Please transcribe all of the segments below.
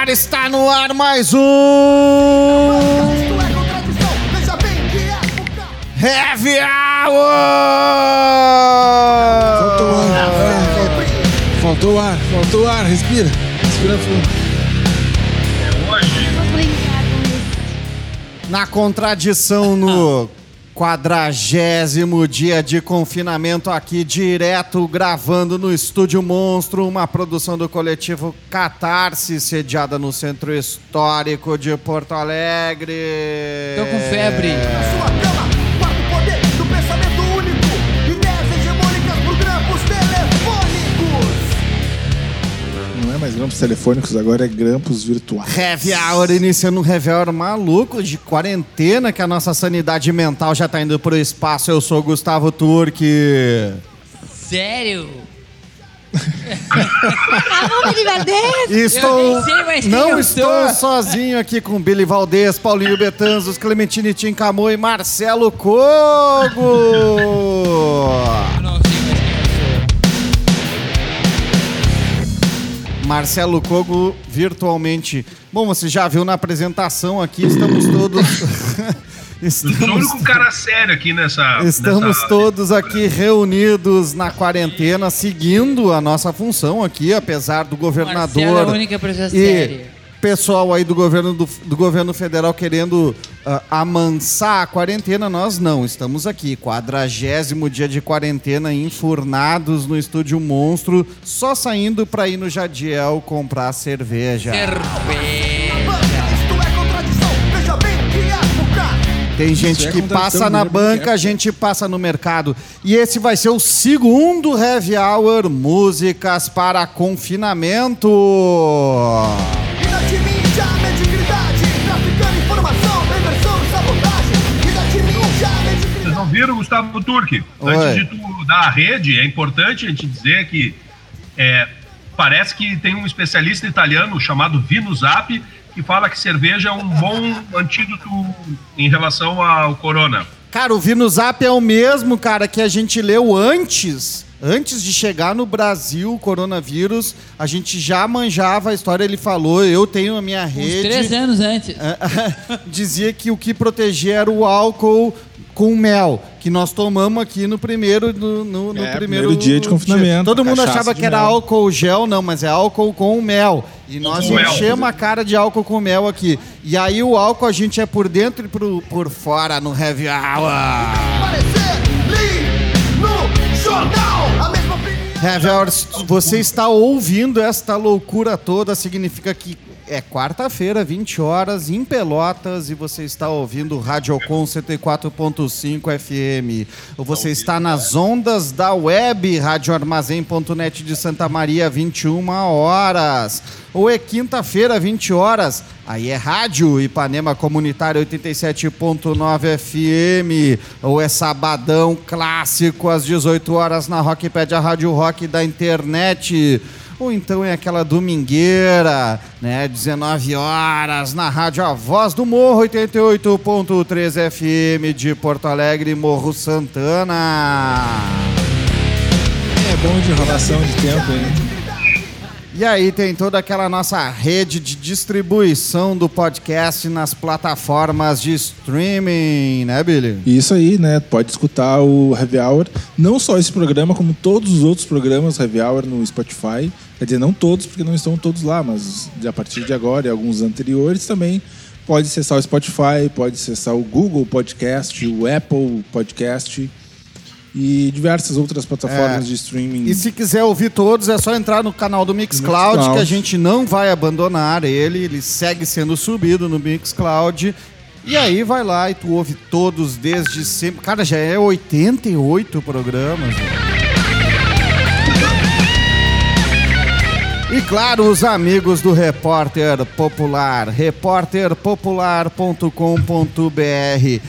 ar, está no ar mais um. Isto é contradição, veja bem que época. Heavy Faltou Hour! ar. Faltou ar, faltou ar, respira. Respira fundo. Isso. Na contradição no quadragésimo dia de confinamento aqui, direto gravando no Estúdio Monstro, uma produção do coletivo Catarse, sediada no Centro Histórico de Porto Alegre. Tô com febre. Na mais grampos telefônicos, agora é grampos virtuais. Heavy Hour iniciando um Heavy Hour maluco de quarentena, que a nossa sanidade mental já tá indo pro espaço. Eu sou o Gustavo Turque. Sério? Estou. Não estou sozinho aqui com Billy Valdez, Paulinho Betanzos, Clementine Tincamô e Marcelo Cogo. Marcelo Cogo virtualmente. Bom, você já viu na apresentação aqui, estamos todos. Eu sou o estamos único cara sério aqui nessa. Estamos nessa- todos aqui reunidos na quarentena, seguindo a nossa função aqui, apesar do Marcelo é a governador única pessoa e séria. Pessoal aí do governo do, do governo federal querendo ah, amansar a quarentena, nós não. Estamos aqui, quadragésimo dia de quarentena, enfurnados no estúdio monstro, só saindo pra ir no Jadiel comprar cerveja. Tem gente é que passa na banca, é. a gente passa no mercado. E esse vai ser o segundo Heavy Hour Músicas para Confinamento. Gustavo Turque? Oi. Antes de tu dar a rede, é importante a gente dizer que é, parece que tem um especialista italiano chamado Vino Zap que fala que cerveja é um bom antídoto em relação ao corona. Cara, o Vino Zap é o mesmo, cara, que a gente leu antes. Antes de chegar no Brasil, o coronavírus, a gente já manjava a história, ele falou, eu tenho a minha Uns rede. três anos antes. dizia que o que protegia era o álcool com mel, que nós tomamos aqui no primeiro no, no- no É, primeiro, primeiro dia de confinamento, Todo mundo achava que era mel. álcool gel, não, mas é álcool com mel. E nós Com mel. enchemos a cara de álcool com mel aqui. E aí o álcool a gente é por dentro e por, por fora no heavy hour. Heavy hour, você está ouvindo esta loucura toda, significa que é quarta-feira, 20 horas, em Pelotas, e você está ouvindo Radiocon 104.5 FM. Ou você está nas ondas da web, radioarmazém.net de Santa Maria, 21 horas. Ou é quinta-feira, 20 horas, aí é rádio Ipanema Comunitário 87.9 FM. Ou é sabadão clássico, às 18 horas, na Rockpedia Rádio Rock da internet. Ou então é aquela domingueira, né? 19 horas, na Rádio A Voz do Morro 88.3 FM de Porto Alegre, Morro Santana. É bom de enrolação de tempo, hein? E aí tem toda aquela nossa rede de distribuição do podcast nas plataformas de streaming, né, Billy? Isso aí, né? Pode escutar o Heavy Hour. Não só esse programa, como todos os outros programas Heavy Hour no Spotify. Quer dizer, não todos, porque não estão todos lá, mas a partir de agora e alguns anteriores também. Pode acessar o Spotify, pode acessar o Google Podcast, o Apple Podcast e diversas outras plataformas É. de streaming. E se quiser ouvir todos, é só entrar no canal do Mixcloud, Mixcloud. que a gente não vai abandonar ele, ele segue sendo subido no Mixcloud. E aí vai lá e tu ouve todos desde sempre. Cara, já é 88 programas. né? E claro, os amigos do Repórter Popular, repórterpopular.com.br.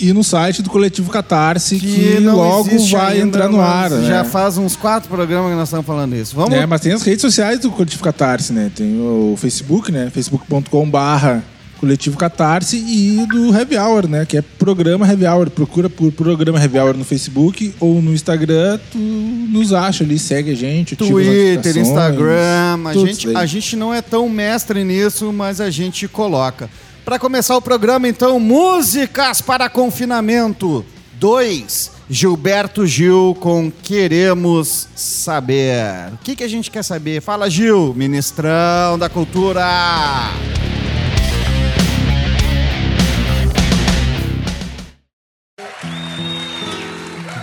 E no site do Coletivo Catarse, que, que logo vai entrar no ar. né? Já faz uns quatro programas que nós estamos falando isso. Vamos É, mas tem as redes sociais do Coletivo Catarse, né? Tem o Facebook, né? facebook.com barra Coletivo Catarse e do Heavy Hour, né? Que é programa Heavy Hour. Procura por programa Heavy Hour no Facebook ou no Instagram, tu nos acha ali, segue a gente, Twitter, Instagram. A gente, a gente não é tão mestre nisso, mas a gente coloca. Para começar o programa, então, músicas para confinamento. 2. Gilberto Gil com Queremos Saber. O que, que a gente quer saber? Fala, Gil, ministrão da cultura.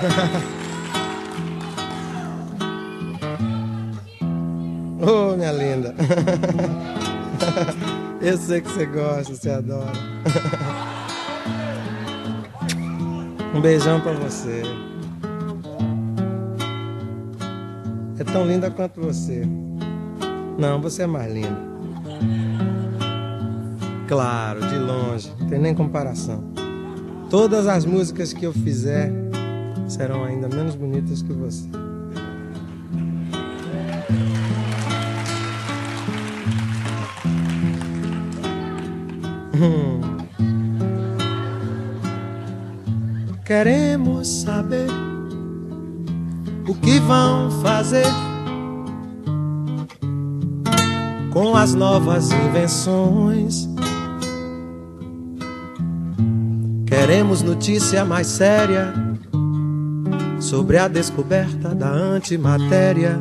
Ô, minha linda. Eu sei que você gosta, você adora. Um beijão pra você. É tão linda quanto você. Não, você é mais linda. Claro, de longe, não tem nem comparação. Todas as músicas que eu fizer serão ainda menos bonitas que você. Queremos saber o que vão fazer com as novas invenções. Queremos notícia mais séria sobre a descoberta da antimatéria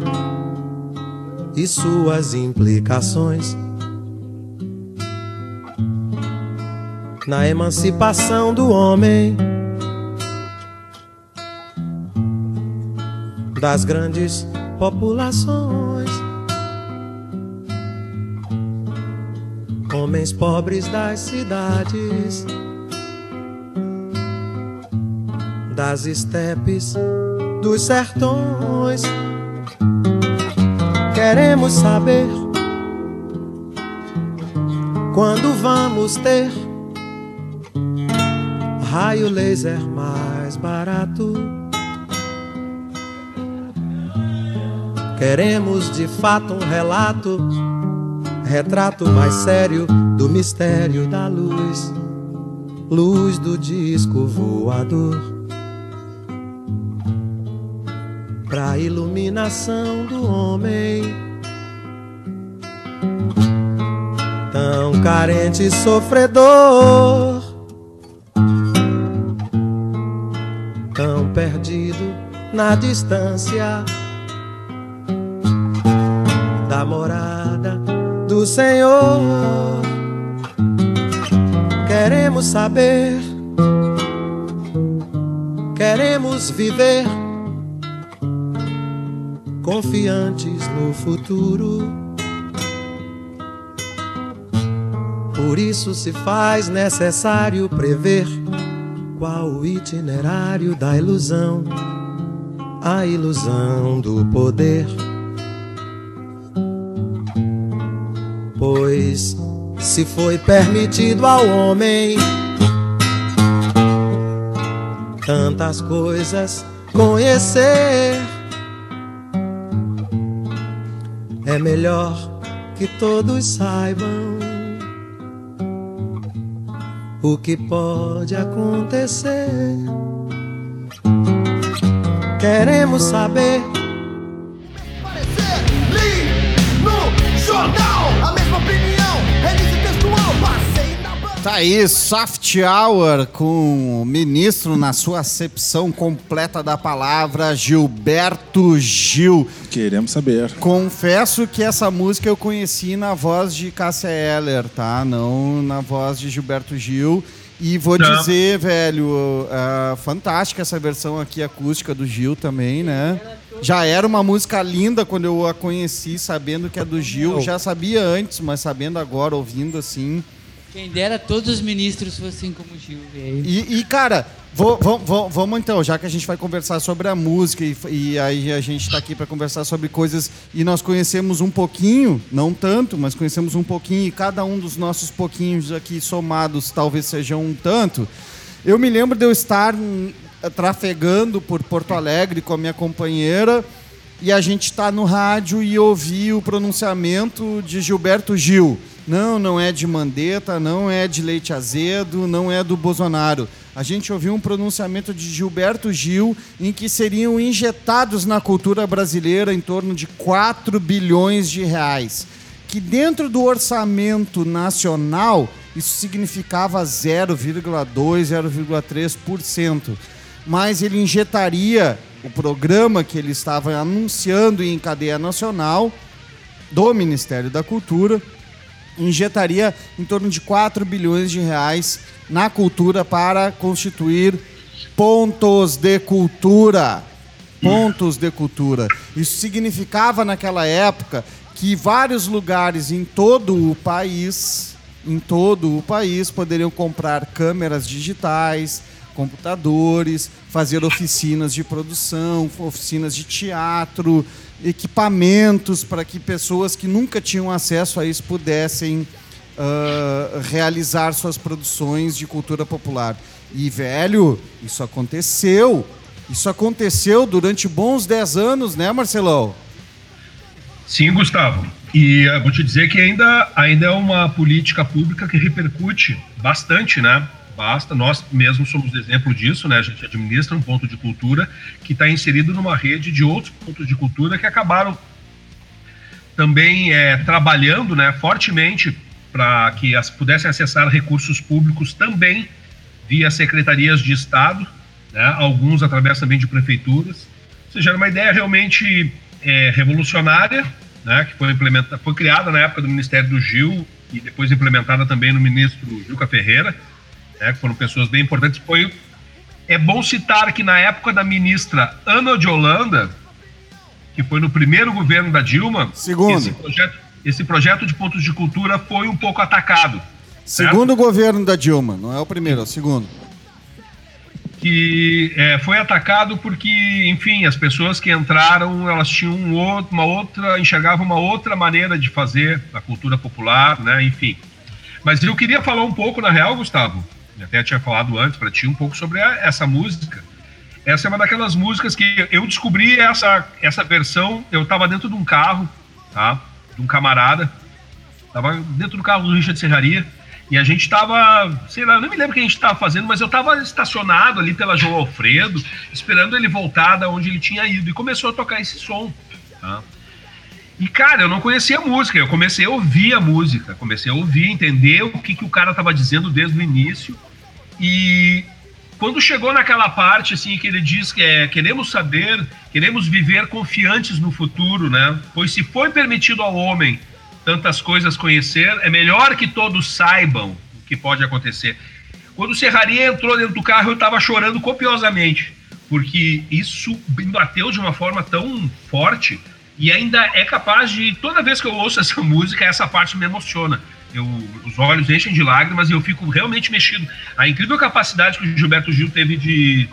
e suas implicações. Na emancipação do homem. das grandes populações. Homens pobres das cidades, das estepes, dos sertões. Queremos saber quando vamos ter raio laser mais barato. Queremos de fato um relato, retrato mais sério do mistério da luz, luz do disco voador. Pra iluminação do homem, tão carente e sofredor, tão perdido na distância da morada do Senhor. Queremos saber, queremos viver confiantes no futuro. Por isso se faz necessário prever qual o itinerário da ilusão, a ilusão do poder. Pois se foi permitido ao homem tantas coisas conhecer, é melhor que todos saibam o que pode acontecer. Queremos saber Tá aí, Soft Hour com o ministro na sua acepção completa da palavra, Gilberto Gil. Queremos saber. Confesso que essa música eu conheci na voz de Cássia Eller, tá? Não na voz de Gilberto Gil. E vou Não. dizer, velho, ah, fantástica essa versão aqui acústica do Gil também, né? Já era uma música linda quando eu a conheci, sabendo que é do Gil. Já sabia antes, mas sabendo agora, ouvindo assim. Quem dera todos os ministros fossem como Gil. E, e, cara, vo- vo- vo- vamos então, já que a gente vai conversar sobre a música e, e aí a gente está aqui para conversar sobre coisas e nós conhecemos um pouquinho, não tanto, mas conhecemos um pouquinho e cada um dos nossos pouquinhos aqui somados talvez sejam um tanto. Eu me lembro de eu estar hum, trafegando por Porto Alegre com a minha companheira e a gente está no rádio e ouvir o pronunciamento de Gilberto Gil. Não, não é de Mandetta, não é de Leite Azedo, não é do Bolsonaro. A gente ouviu um pronunciamento de Gilberto Gil em que seriam injetados na cultura brasileira em torno de 4 bilhões de reais. Que dentro do orçamento nacional isso significava 0,2, 0,3%. Mas ele injetaria o programa que ele estava anunciando em cadeia nacional do Ministério da Cultura injetaria em torno de 4 bilhões de reais na cultura para constituir pontos de cultura. Pontos de cultura. Isso significava naquela época que vários lugares em todo o país, em todo o país, poderiam comprar câmeras digitais, computadores, fazer oficinas de produção, oficinas de teatro, equipamentos para que pessoas que nunca tinham acesso a isso pudessem uh, realizar suas produções de cultura popular. E, velho, isso aconteceu. Isso aconteceu durante bons 10 anos, né, Marcelão? Sim, Gustavo. E uh, vou te dizer que ainda, ainda é uma política pública que repercute bastante, né? Basta. Nós mesmos somos exemplo disso, né? A gente administra um ponto de cultura que está inserido numa rede de outros pontos de cultura que acabaram também é, trabalhando né, fortemente para que as, pudessem acessar recursos públicos também via secretarias de Estado, né, alguns através também de prefeituras. Ou seja, era uma ideia realmente é, revolucionária, né, que foi, implementada, foi criada na época do Ministério do Gil e depois implementada também no ministro Juca Ferreira né, que foram pessoas bem importantes. Foi, é bom citar que na época da ministra Ana de Holanda, que foi no primeiro governo da Dilma, Segundo. Esse, projeto, esse projeto de pontos de cultura foi um pouco atacado. Segundo o governo da Dilma, não é o primeiro, é o segundo. Que é, foi atacado porque, enfim, as pessoas que entraram, elas tinham uma outra, enxergavam uma outra maneira de fazer a cultura popular, né? Enfim. Mas eu queria falar um pouco, na real, Gustavo, até tinha falado antes para ti um pouco sobre a, essa música. Essa é uma daquelas músicas que eu descobri essa, essa versão. Eu estava dentro de um carro, tá? De um camarada. Tava dentro do carro do Richard Serraria. E a gente estava, sei lá, eu não me lembro o que a gente estava fazendo, mas eu estava estacionado ali pela João Alfredo, esperando ele voltar da onde ele tinha ido. E começou a tocar esse som. Tá? E, cara, eu não conhecia a música, eu comecei a ouvir a música, comecei a ouvir, entender o que, que o cara estava dizendo desde o início. E quando chegou naquela parte, assim, que ele diz que é, queremos saber, queremos viver confiantes no futuro, né? Pois se foi permitido ao homem tantas coisas conhecer, é melhor que todos saibam o que pode acontecer. Quando o Serraria entrou dentro do carro, eu estava chorando copiosamente, porque isso me bateu de uma forma tão forte e ainda é capaz de, toda vez que eu ouço essa música, essa parte me emociona. Eu, os olhos enchem de lágrimas e eu fico realmente mexido. A incrível capacidade que o Gilberto Gil teve de,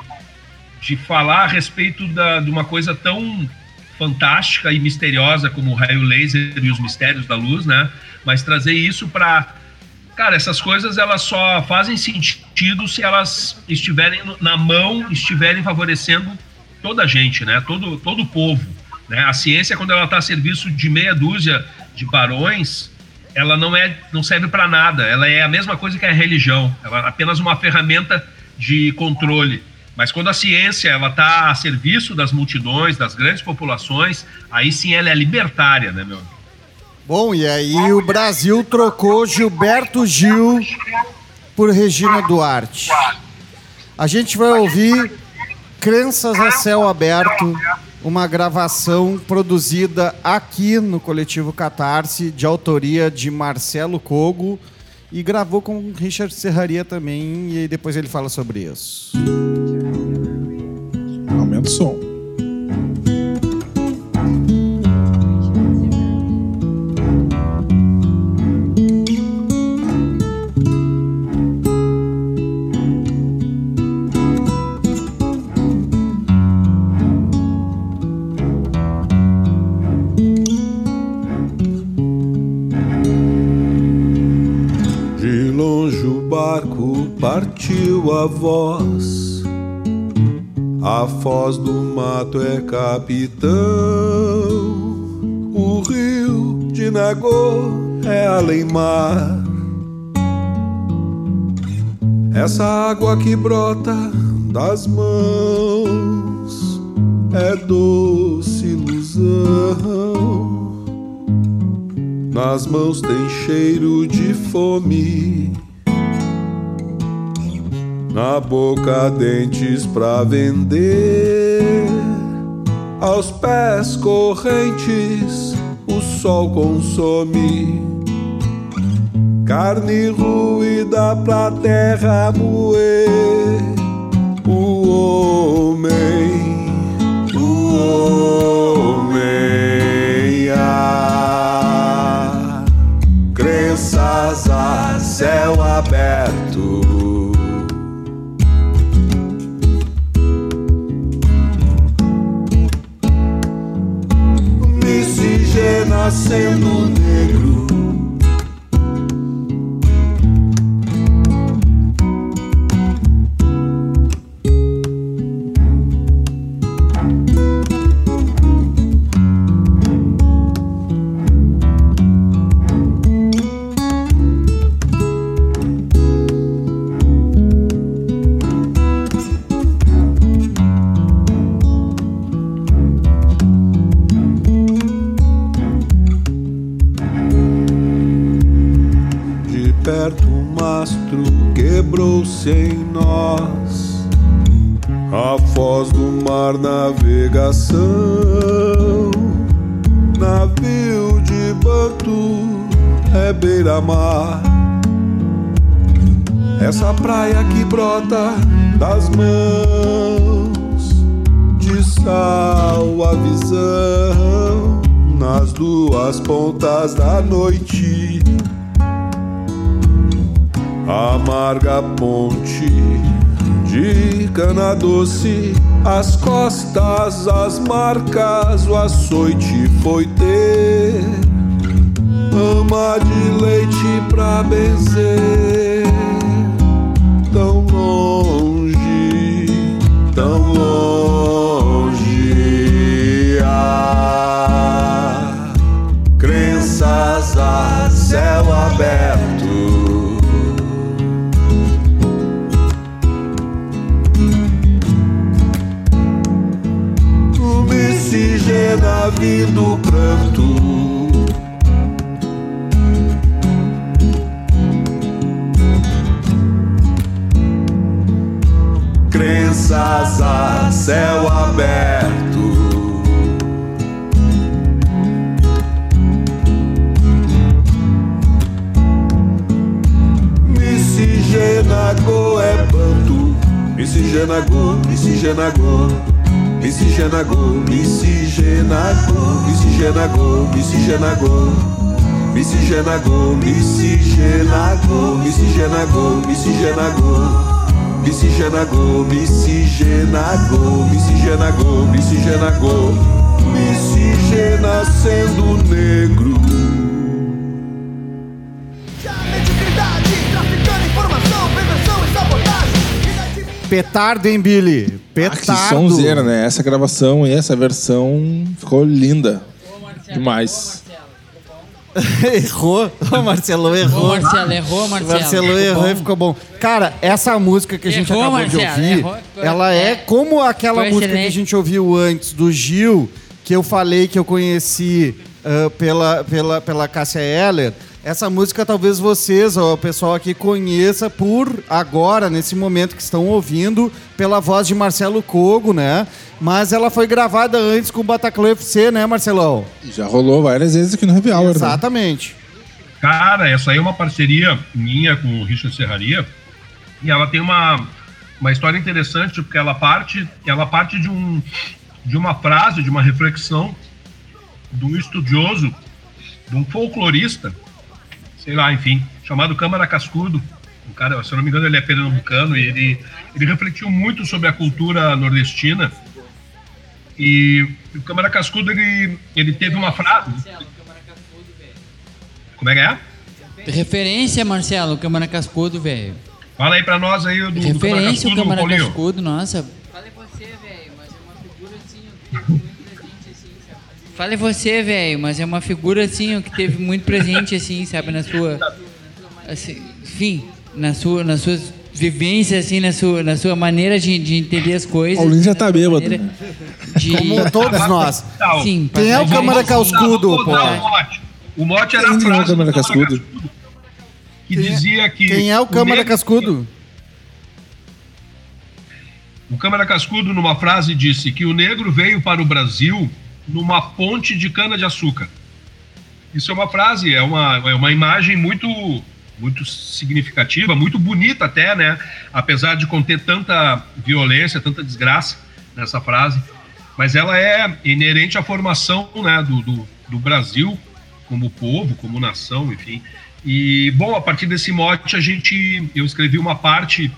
de falar a respeito da, de uma coisa tão fantástica e misteriosa como o raio laser e os mistérios da luz, né? Mas trazer isso para cara, essas coisas elas só fazem sentido se elas estiverem na mão, estiverem favorecendo toda a gente, né? Todo todo o povo. Né? A ciência, quando ela está a serviço de meia dúzia de barões, ela não, é, não serve para nada. Ela é a mesma coisa que a religião. Ela é apenas uma ferramenta de controle. Mas quando a ciência ela está a serviço das multidões, das grandes populações, aí sim ela é libertária, né, meu amigo? Bom, e aí o Brasil trocou Gilberto Gil por Regina Duarte. A gente vai ouvir Crenças a Céu Aberto uma gravação produzida aqui no coletivo Catarse, de autoria de Marcelo Cogo, e gravou com Richard Serraria também, e depois ele fala sobre isso. Aumenta o som. Voz. A foz do mato é capitão. O rio de Nagô é além mar. Essa água que brota das mãos é doce ilusão. Nas mãos tem cheiro de fome. Na boca dentes pra vender. Aos pés correntes o sol consome. Carne ruída pra terra moer. O homem, o homem, ah, crenças a céu aberto. Sendo mar, navegação. Navio de banto é beira-mar. Essa praia que brota das mãos de sal a visão nas duas pontas da noite amarga ponte de cana doce, as costas, as marcas, o açoite foi ter ama de leite pra benzer, tão longe, tão longe, ah, crenças a céu aberto. Miscigena vindo pranto. Crenças a céu aberto. Miscigenago é banto. Miscigenago, miscigenago Miscigenago, miscigenago Miscigenago, miscigenago Miscigenago, miscigenago Miscigenago, miscigenago Miscigenago, miscigenago Miscigenago, miscigenago Miscigena sendo negro Petardo, hein, Billy? Ah, Petardo. que sonzeira, né? Essa gravação e essa versão ficou linda. Demais. errou. O Marcelo errou. Marcelo, errou, O Marcelo. Marcelo errou e bom. ficou bom. Cara, essa música que a gente Errou, acabou de Marcelo, ouvir, errou. ela é, É. como aquela Foi música que a excelente. gente ouviu antes do Gil, que eu falei que eu conheci ah, pela, pela, pela Cássia Eller. Essa música talvez vocês, ó, o pessoal aqui, conheça por agora, nesse momento que estão ouvindo, pela voz de Marcelo Cogo, né? Mas ela foi gravada antes com o Bataclan FC, né, Marcelão? Já rolou várias vezes aqui no Happy Hour. né? Exatamente. Cara, essa aí é uma parceria minha com o Richard Serraria. E ela tem uma, uma história interessante, porque ela parte, ela parte de, um, de uma frase, de uma reflexão de um estudioso, de um folclorista, sei lá, enfim, chamado Câmara Cascudo. Um cara, se eu não me engano, ele é pernambucano e ele, ele refletiu muito sobre a cultura nordestina. E o Câmara Cascudo, ele, ele teve uma frase. Como é que é? Referência, Marcelo, Câmara Cascudo, velho. Fala aí pra nós aí do, do Câmara Referência, o Cascudo, Câmara. Cascudo, nossa. Fala você, velho, mas é uma figura assim, Fala você, velho, mas é uma figura assim, que teve muito presente, assim, sabe, na sua. assim, enfim, na sua, nas suas vivências, assim, na sua, na sua maneira de, de entender as coisas. Paulinho já tá bêbado. De... Como todos nós. Sim, Quem é o Câmara Cascudo, pô? dar o mote. O mote era a Quem é o frase Câmara do Cascudo? que dizia que Quem é o Câmara Cascudo? O Câmara Cascudo, numa frase, disse que o negro veio para o Brasil numa ponte de cana-de-açúcar. Isso é uma frase, é uma, é uma imagem muito, muito significativa, muito bonita até, né? Apesar de conter tanta violência, tanta desgraça nessa frase. Mas ela é inerente à formação né, do, do, do Brasil como povo, como nação, enfim. E, bom, a partir desse mote, a gente, eu escrevi uma parte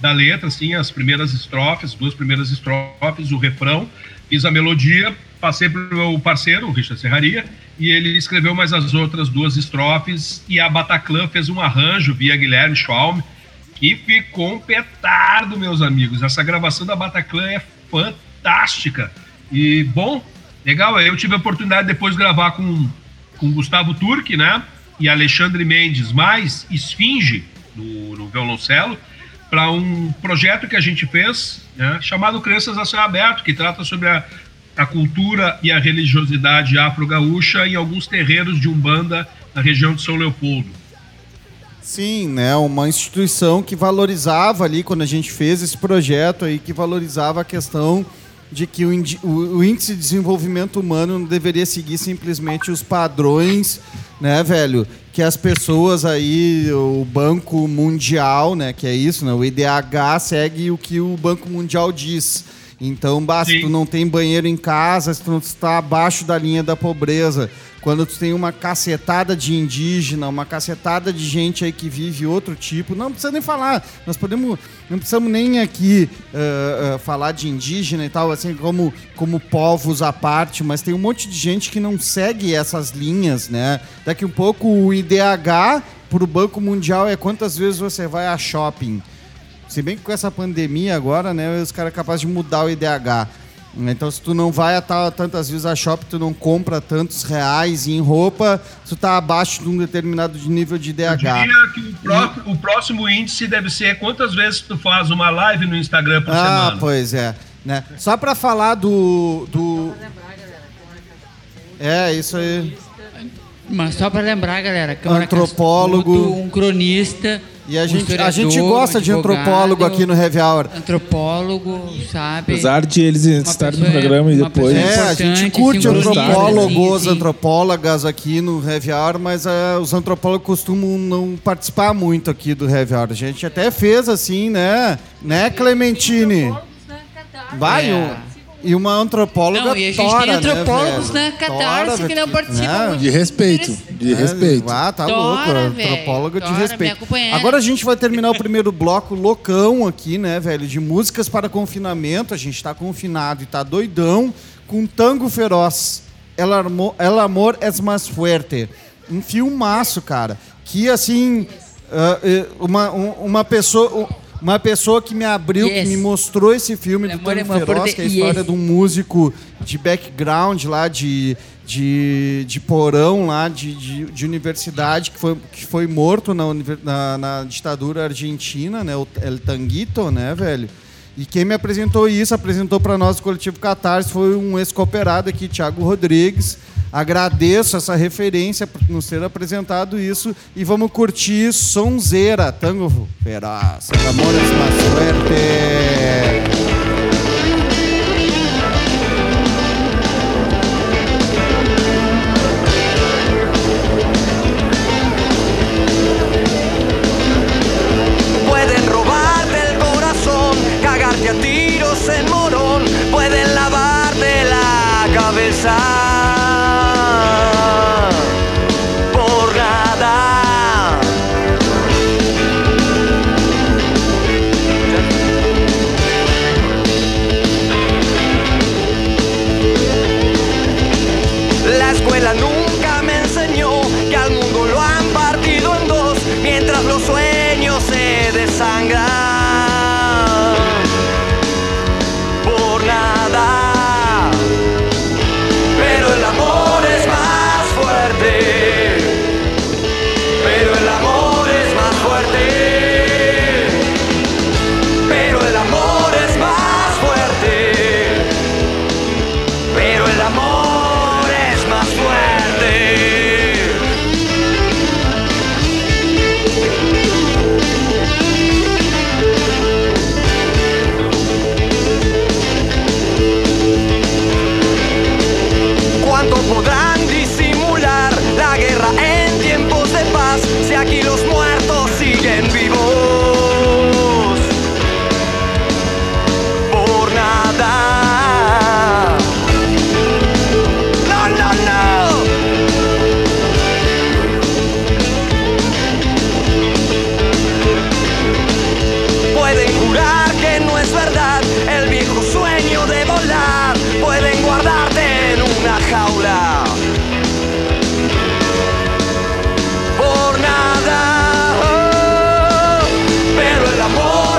da letra, assim, as primeiras estrofes, duas primeiras estrofes, o refrão, fiz a melodia, passei para o meu parceiro, o Richard Serraria, e ele escreveu mais as outras duas estrofes, e a Bataclan fez um arranjo via Guilherme Schwalm, que ficou um petardo, meus amigos. Essa gravação da Bataclan é fantástica. E, bom, legal, eu tive a oportunidade depois de gravar com, com Gustavo Turque, né? E Alexandre Mendes, mais Esfinge, no, no violoncelo, para um projeto que a gente fez, né, chamado Crianças a Céu Aberto, que trata sobre a, a cultura e a religiosidade afro-gaúcha em alguns terreiros de Umbanda na região de São Leopoldo. Sim, né? Uma instituição que valorizava ali, quando a gente fez esse projeto aí, que valorizava a questão de que o, o índice de desenvolvimento humano não deveria seguir simplesmente os padrões, né, velho? Que as pessoas aí, o Banco Mundial, né, que é isso, né? O IDH segue o que o Banco Mundial diz. Então, basta, Sim. tu não tem banheiro em casa, se tu não está abaixo da linha da pobreza, quando tu tem uma cacetada de indígena, uma cacetada de gente aí que vive outro tipo, não precisa nem falar, nós podemos, não precisamos nem aqui ah, ah, falar de indígena e tal, assim, como, como povos à parte, mas tem um monte de gente que não segue essas linhas, né? Daqui um pouco o IDH para o Banco Mundial é quantas vezes você vai a shopping. Se bem que com essa pandemia agora, né, os caras capazes de mudar o IDH. Então, se tu não vai a tantas vezes a shopping, tu não compra tantos reais em roupa, tu tá abaixo de um determinado de nível de Eu IDH. diria que o, pró- o próximo índice deve ser quantas vezes tu faz uma live no Instagram por Ah, semana. pois é. Né? Só pra falar do, do. É, isso aí. Mas só para lembrar, galera, Câmara Antropólogo. Um cronista. E a gente, a gente gosta um de antropólogo advogado, aqui no Heavy Hour. Antropólogo, sabe? Apesar de eles estarem no pessoa- programa e depois. É, a gente importante, curte antropólogos, assim, sim. antropólogas aqui no Heavy Hour, mas eh, os antropólogos costumam não participar muito aqui do Heavy Hour. A gente até fez assim, né? Né, Clementine? Vai, É. e uma antropóloga Não, e a gente tora, tem antropólogos né, na? Catarse Tora, que não participam Né? De respeito, de É, respeito. Ah, tá Tora, louco. Antropóloga de respeito. Agora a gente vai terminar o primeiro bloco loucão aqui, né, velho? De músicas para confinamento. A gente tá confinado e tá doidão com Tango Feroz. El, Armo, El Amor es más fuerte. Um filmaço, cara. Que, assim, eh, uma, um- uma pessoa... Uma pessoa que me abriu, Yes. que me mostrou esse filme do Tango es más Feroz, que é a história yes. de um músico de background lá, de, de, de porão lá, de, de, de universidade, que foi, que foi morto na, na, na ditadura argentina, né? O El Tanguito, né, velho? E quem me apresentou isso, apresentou para nós o coletivo Catarse, foi um ex-cooperado aqui, Thiago Rodrigues. Agradeço essa referência por nos ter apresentado isso e vamos curtir Sonzeira, Tango Feroz. El amor es más fuerte. Amor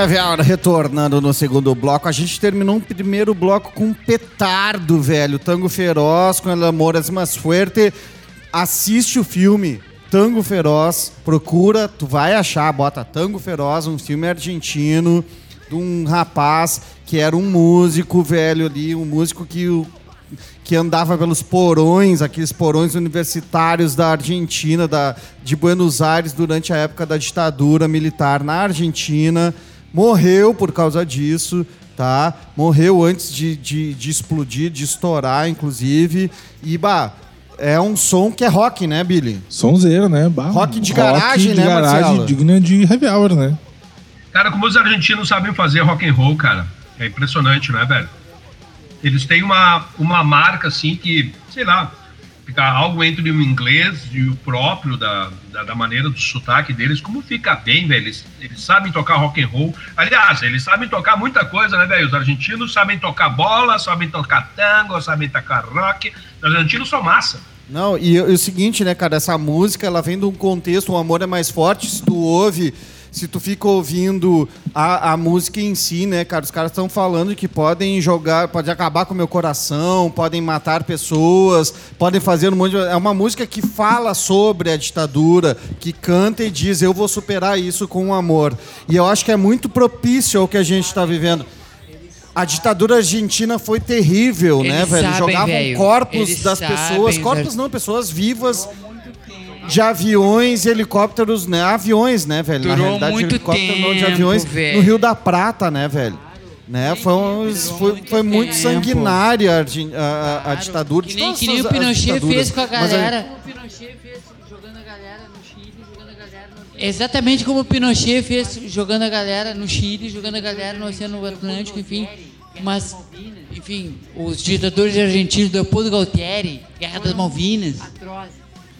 Heavy Hour retornando no segundo bloco. A gente terminou um primeiro bloco com um petardo, velho. Tango Feroz com El Amor es Mais Fuerte. Assiste o filme Tango Feroz. Procura, tu vai achar. Bota Tango Feroz, um filme argentino de um rapaz que era um músico, velho, ali. Um músico que que andava pelos porões, aqueles porões universitários da Argentina, da, de Buenos Aires, durante a época da ditadura militar na Argentina. Morreu por causa disso, tá? Morreu antes de, de, de explodir, de estourar, inclusive. E, bah, é um som que é rock, né, Billy? Sonzeiro, né? Bah, Rock de garagem, de né, garagem Marcelo? digna de heavy hour, né? Cara, como os argentinos sabem fazer rock and roll, cara. É impressionante, né, velho? Eles têm uma, uma marca, assim, que, sei lá, fica algo entre o inglês e o próprio da, da, da maneira do sotaque deles. Como fica bem, velho? Eles, eles sabem tocar rock and roll. Aliás, eles sabem tocar muita coisa, né, velho? Os argentinos sabem tocar bola, sabem tocar tango, sabem tocar rock. Os argentinos são massa. Não, e, e o seguinte, né, cara, essa música, ela vem de um contexto, o amor é mais forte, se tu ouve, se tu fica ouvindo a, a música em si, né, cara, os caras estão falando que podem jogar, pode acabar com o meu coração, podem matar pessoas, podem fazer um monte de... É uma música que fala sobre a ditadura, que canta e diz, eu vou superar isso com o amor. E eu acho que é muito propício ao que a gente está vivendo. A ditadura argentina foi terrível, né, Eles velho? sabem, Jogavam velho. corpos Eles das sabem, pessoas, os corpos não, pessoas vivas de aviões e helicópteros, né? Aviões, né, velho? Na Durou realidade, muito helicóptero não de tempo, aviões velho. no Rio da Prata, né, velho? Né? Foi, um- foi, foi muito tempo. sanguinária a, a- a- a ditadura. Que nem, que nem as- o Pinochet fez com a Mas galera. O Pinochet fez jogando a galera no Chile, jogando a galera no... Exatamente como o Pinochet fez jogando a galera no Chile, jogando a galera no Oceano Atlântico, enfim. Mas, enfim, os ditadores argentinos, Leopoldo Galtieri, Guerra das Malvinas.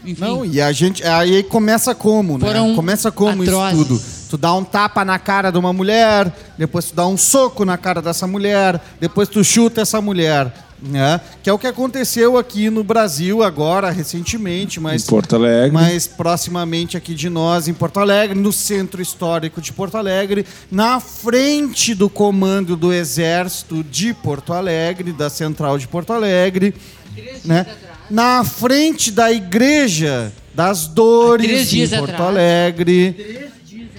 Enfim, Não, e a gente. Aí começa como, né? Foram começa como atrozes. isso tudo. Tu dá um tapa na cara de uma mulher, depois tu dá um soco na cara dessa mulher, depois tu chuta essa mulher. Né? Que é o que aconteceu aqui no Brasil agora, recentemente, mas Em Porto Alegre. mais proximamente aqui de nós, em Porto Alegre, no centro histórico de Porto Alegre, na frente do comando do Exército de Porto Alegre, da Central de Porto Alegre, né? Na frente da Igreja das Há Dores em dias Porto atrás. Alegre.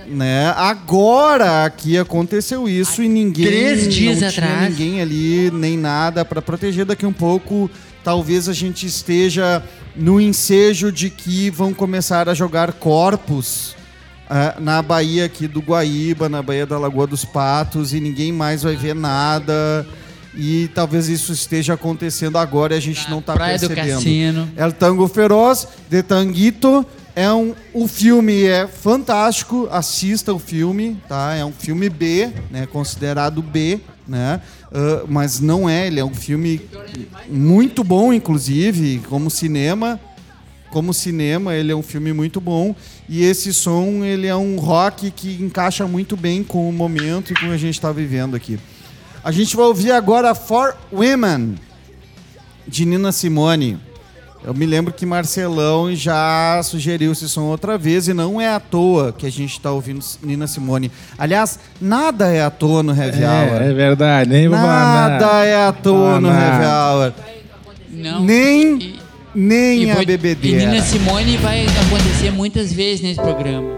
Né? Agora aqui aconteceu isso e ninguém Três dias não tinha atrás. ninguém ali nem nada para proteger daqui um pouco talvez a gente esteja no ensejo de que vão começar a jogar corpos ah, na Baía aqui do Guaíba, na Baía da Lagoa dos Patos e ninguém mais vai ver nada E talvez isso esteja acontecendo agora e a gente não está percebendo. Cassino. El Tango Feroz, de Tanguito. É um, o filme é fantástico, assista o filme, tá? É um filme B, né? Considerado B, né? Ah, mas não é, ele é um filme muito bom, inclusive, como cinema. Como cinema, ele é um filme muito bom. E esse som, ele é um rock que encaixa muito bem com o momento e com o que a gente está vivendo aqui. A gente vai ouvir agora For Women, de Nina Simone. Eu me lembro que Marcelão já sugeriu esse som outra vez e não é à toa que a gente está ouvindo Nina Simone. Aliás, nada é à toa no Heavy Hour. É, é verdade, nem Nada é à toa no Nada. Heavy Hour. Não. Nem, E- nem e a bebedeira. E Nina Simone vai acontecer muitas vezes nesse programa.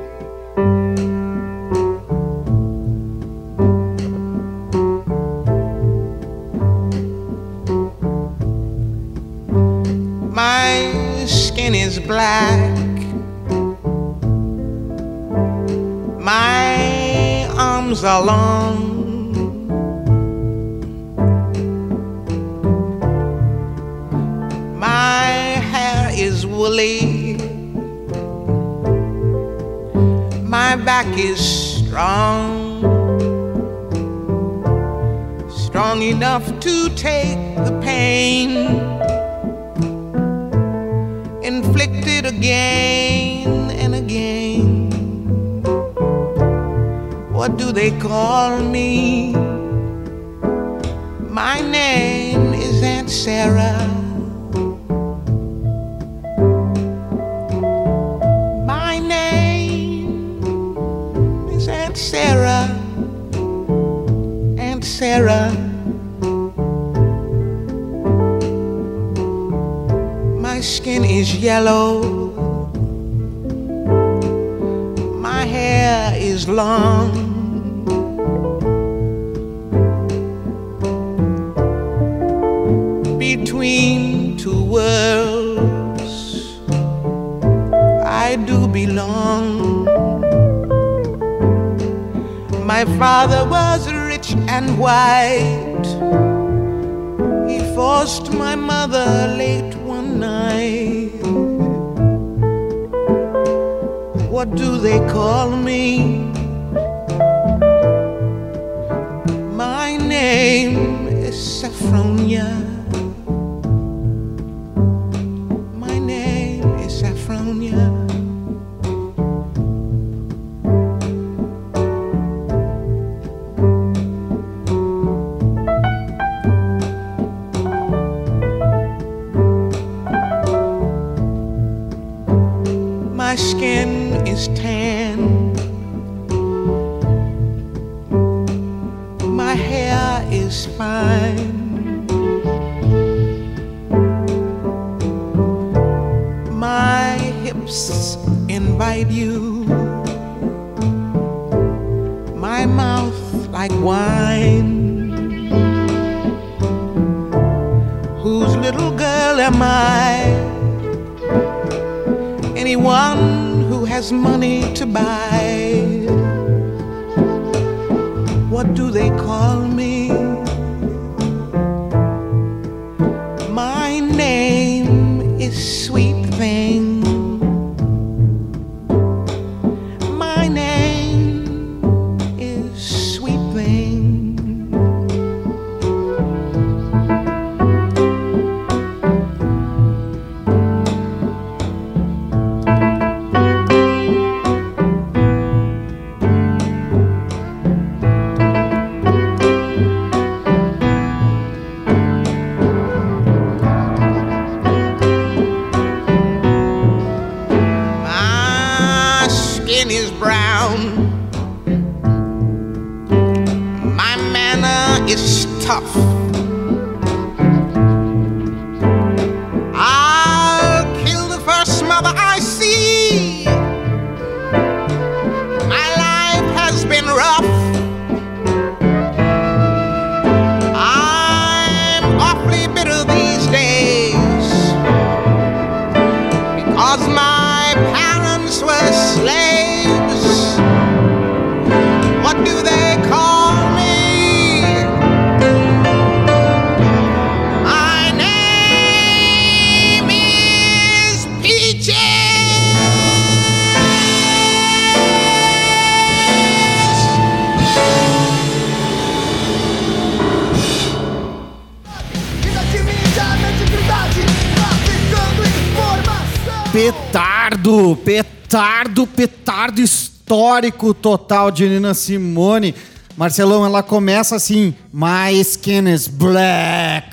Histórico total de Nina Simone. Marcelão, ela começa assim: My skin is black.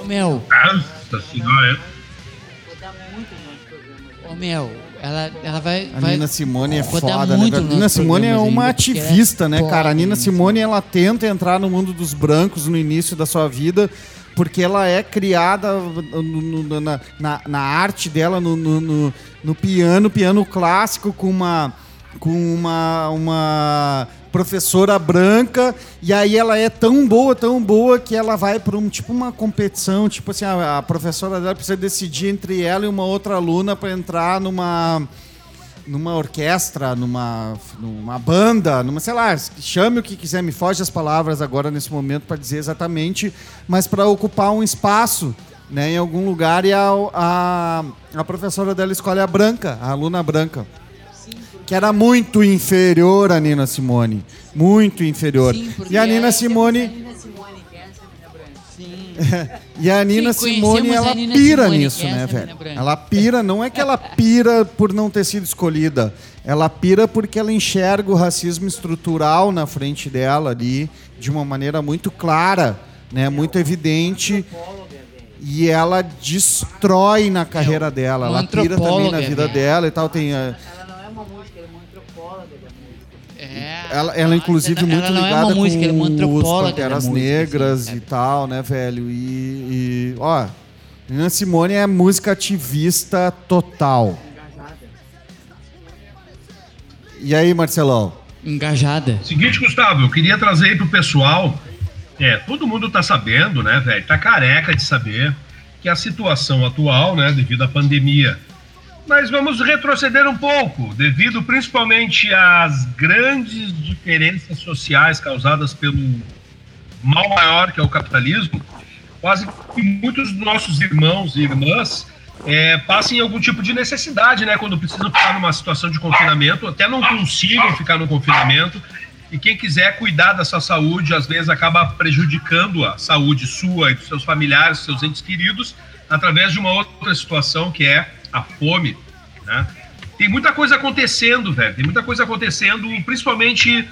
Ô, meu, Nossa senhora. ô, meu, ela, ela vai... A vai Nina Simone é foda, né? A Nina Simone é uma ela é ativista, né, cara? A Nina né? Simone, ela tenta entrar no mundo dos brancos no início da sua vida, porque ela é criada no- no- na, na- na arte dela, no, no- no- no piano, piano clássico, com uma, com uma, uma professora branca, e aí ela é tão boa, tão boa, que ela vai para um, tipo uma competição, tipo assim, a, a professora dela precisa decidir entre ela e uma outra aluna para entrar numa numa orquestra, numa, numa banda, numa, sei lá, chame o que quiser, me foge as palavras agora nesse momento para dizer exatamente, mas para ocupar um espaço né, em algum lugar e a, a, a professora dela escolhe a branca, a aluna branca. Que era muito inferior à Nina Simone. Muito inferior. Sim, e a é Nina Simone. Simone, é essa menina branca. Sim. E a Nina Sim, Simone, ela a Nina pira Simone, nisso, é né, velho? Ela pira, não é que ela pira por não ter sido escolhida. Ela pira porque ela enxerga o racismo estrutural na frente dela ali de uma maneira muito clara, né? Muito evidente. E ela destrói na carreira dela. Ela pira também na vida velho. dela e tal. Tem, eh, ela, ela inclusive, ela muito não é ligada uma música, ela é uma com os Panteras música, Negras assim, e tal, né, velho? E, e, ó, Nina Simone é música ativista total. E aí, Marcelão? engajada. Seguinte, Gustavo, eu queria trazer aí pro pessoal. É, todo mundo tá sabendo, né, velho? Tá careca de saber que a situação atual, né, devido à pandemia. Mas vamos retroceder um pouco, devido principalmente às grandes diferenças sociais causadas pelo mal maior que é o capitalismo. Quase que muitos dos nossos irmãos e irmãs é, passem algum tipo de necessidade, né? Quando precisam ficar numa situação de confinamento, até não consigam ficar no confinamento. E quem quiser cuidar da sua saúde, às vezes acaba prejudicando a saúde sua e dos seus familiares, seus entes queridos, através de uma outra situação que é a fome, né? Tem muita coisa acontecendo, velho. Tem muita coisa acontecendo, principalmente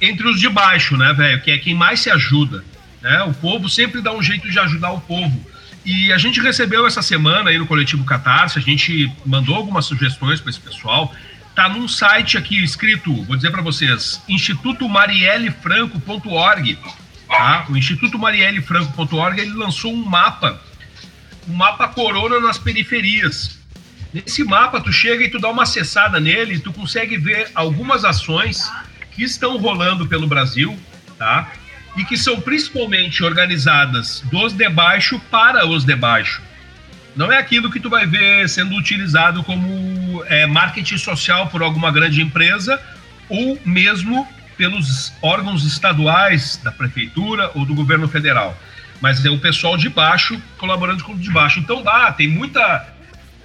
entre os de baixo, né, velho? Que é quem mais se ajuda. Né? O povo sempre dá um jeito de ajudar o povo. E a gente recebeu essa semana aí no Coletivo Catarse, a gente mandou algumas sugestões para esse pessoal. Tá num site aqui escrito, vou dizer para vocês, institutomariellefranco.org. Tá? O Instituto Mariellefranco.org ele lançou um mapa, um mapa corona nas periferias. Nesse mapa, tu chega e tu dá uma acessada nele e tu consegue ver algumas ações que estão rolando pelo Brasil, tá? E que são principalmente organizadas dos de baixo para os de baixo. Não é aquilo que tu vai ver sendo utilizado como é, marketing social por alguma grande empresa ou mesmo pelos órgãos estaduais da prefeitura ou do governo federal. Mas é o pessoal de baixo colaborando com o de baixo. Então lá tem muita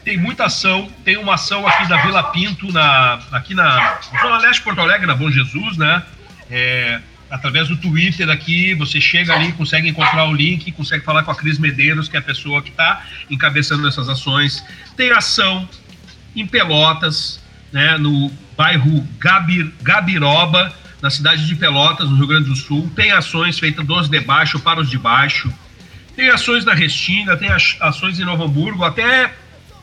tem muita ação. Tem uma ação aqui da Vila Pinto, na, aqui na Zona Leste Porto Alegre, na Bom Jesus, né? É, através do Twitter aqui, você chega ali, consegue encontrar o link, consegue falar com a Cris Medeiros, que é a pessoa que está encabeçando essas ações. Tem ação em Pelotas, né, no bairro Gabir, Gabiroba, na cidade de Pelotas, no Rio Grande do Sul. Tem ações feitas dos de baixo para os de baixo. Tem ações na Restinga, tem ações em Novo Hamburgo, até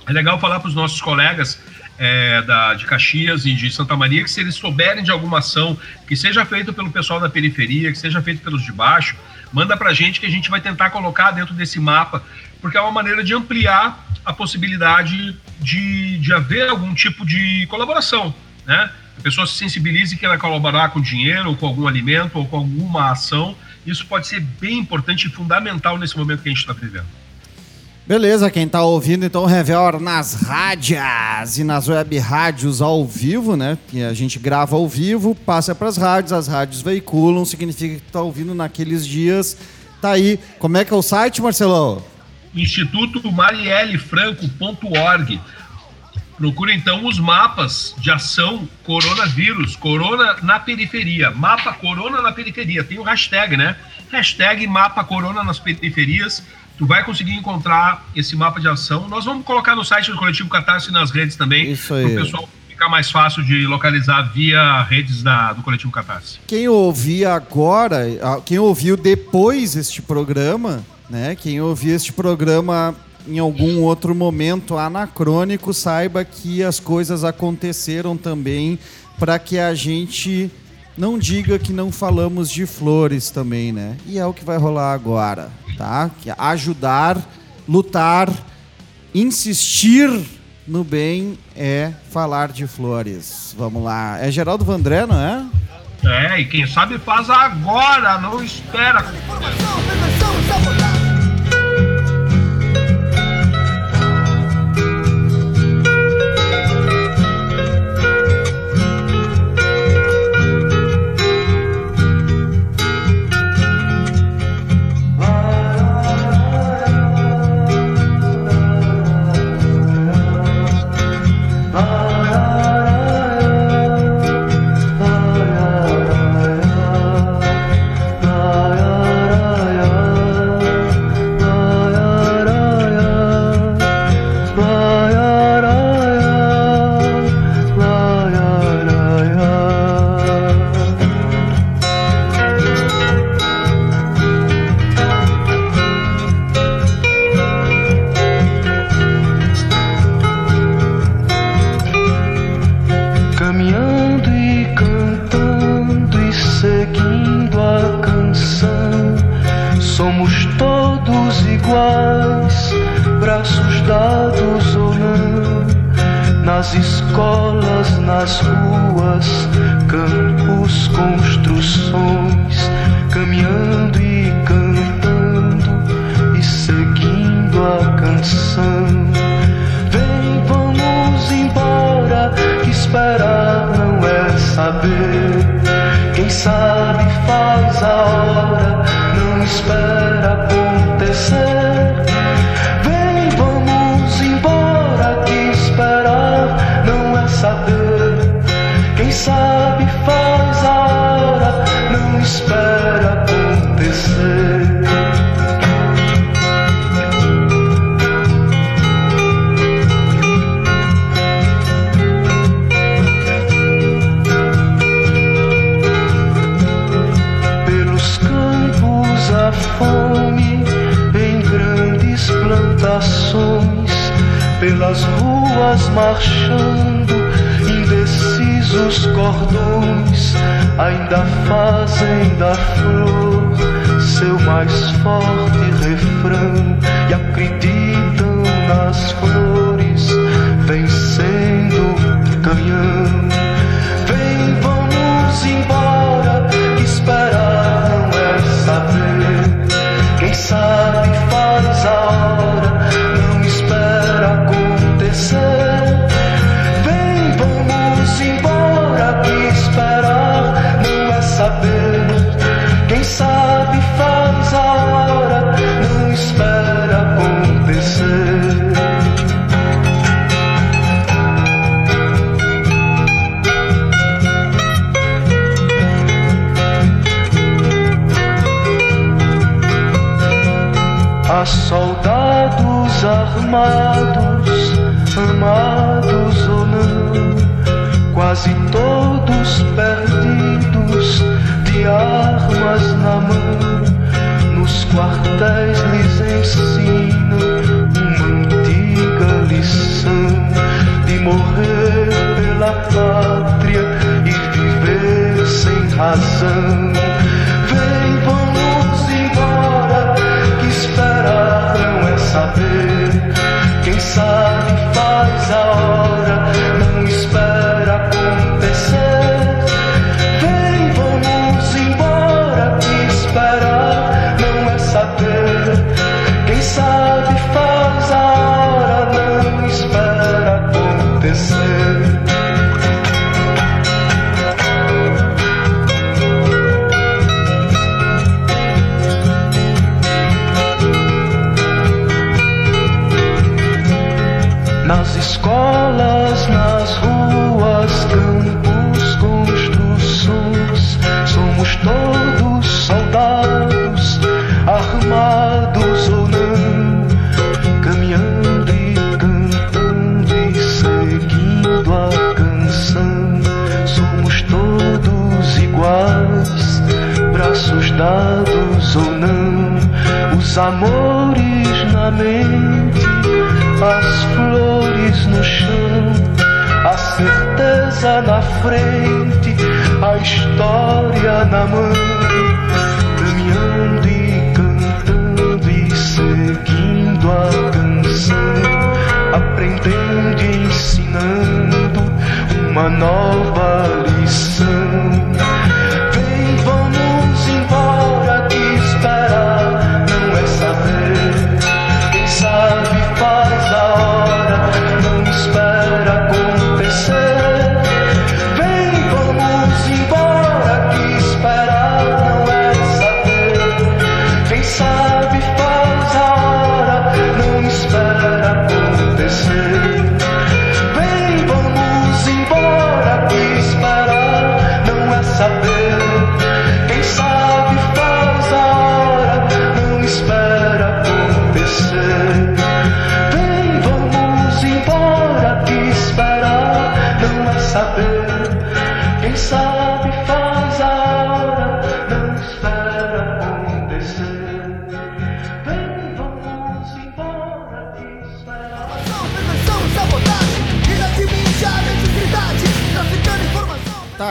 é legal falar para os nossos colegas é, da, de Caxias e de Santa Maria que se eles souberem de alguma ação que seja feita pelo pessoal da periferia, que seja feita pelos de baixo, manda para a gente que a gente vai tentar colocar dentro desse mapa, porque é uma maneira de ampliar a possibilidade de, de haver algum tipo de colaboração, né? A pessoa se sensibilize que ela colaborar com dinheiro, ou com algum alimento, ou com alguma ação. Isso pode ser bem importante e fundamental nesse momento que a gente está vivendo. Beleza, quem tá ouvindo então Revel nas rádios e nas web rádios ao vivo, né? Que a gente grava ao vivo, passa pras rádios, as rádios veiculam, significa que tá ouvindo naqueles dias. Tá aí. Como é que é o site, Marcelão? Instituto mariellefranco.org. Procura então os mapas de ação coronavírus, corona na periferia, mapa corona na periferia. Tem o hashtag, né? Hashtag mapa corona nas periferias. tu vai conseguir encontrar esse mapa de ação. Nós vamos colocar no site do Coletivo Catarse e nas redes também, Isso aí. para o pessoal ficar mais fácil de localizar via redes da, do Coletivo Catarse. Quem ouvir agora, quem ouviu depois este programa, né? Quem ouvir este programa em algum outro momento anacrônico, saiba que as coisas aconteceram também para que a gente não diga que não falamos de flores também, né? E é o que vai rolar agora, tá? Que é ajudar, lutar, insistir no bem é falar de flores. Vamos lá. É Geraldo Vandré, não é? É, e quem sabe faz agora, não espera. Informação, prevenção e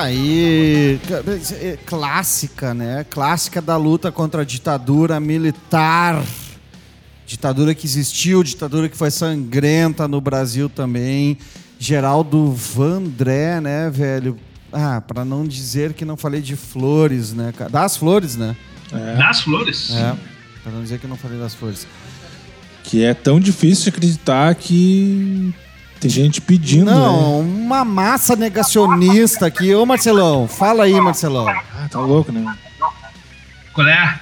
aí. é Clássica, né? Clássica da luta contra a ditadura militar. Ditadura que existiu, ditadura que foi sangrenta no Brasil também. Geraldo Vandré, né, velho? Ah, pra não dizer que não falei de flores, né, cara? Das flores, né? Das flores? É. Pra não dizer que não falei das flores. Que é tão difícil de acreditar que tem gente pedindo. né? Não, uma massa negacionista aqui. Ô, Marcelão, fala aí, Marcelão. Ah, tá louco, né? Qual é?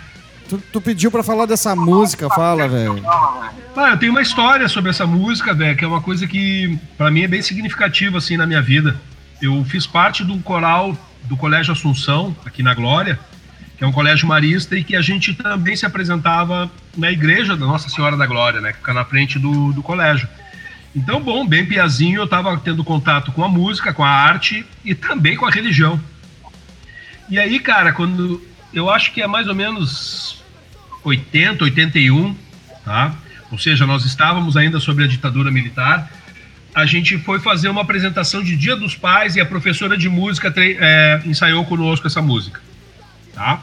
Tu, tu pediu pra falar dessa música, fala, velho. Ah, eu tenho uma história sobre essa música, velho, que é uma coisa que pra mim é bem significativa assim na minha vida. Eu fiz parte do coral do Colégio Assunção, aqui na Glória, que é um colégio marista e que a gente também se apresentava na igreja da Nossa Senhora da Glória, né, que fica na frente do, do colégio. Então, bom, bem piazinho, eu tava tendo contato com a música, com a arte e também com a religião. E aí, cara, quando eu acho que é mais ou menos 80, 81, tá? Ou seja, nós estávamos ainda sobre a ditadura militar. A gente foi fazer uma apresentação de Dia dos Pais e a professora de música é, ensaiou conosco essa música, tá?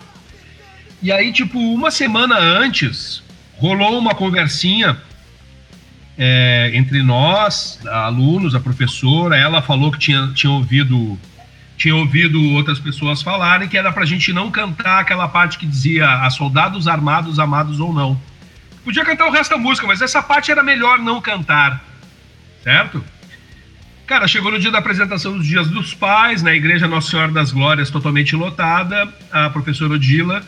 E aí, tipo, uma semana antes, rolou uma conversinha é, entre nós, alunos, a professora. Ela falou que tinha, tinha ouvido tinha ouvido outras pessoas falarem que era pra gente não cantar aquela parte que dizia a soldados armados, amados ou não. Podia cantar o resto da música, mas essa parte era melhor não cantar. Certo? Cara, chegou no dia da apresentação dos Dias dos Pais, na Igreja Nossa Senhora das Glórias, totalmente lotada. A professora Odila,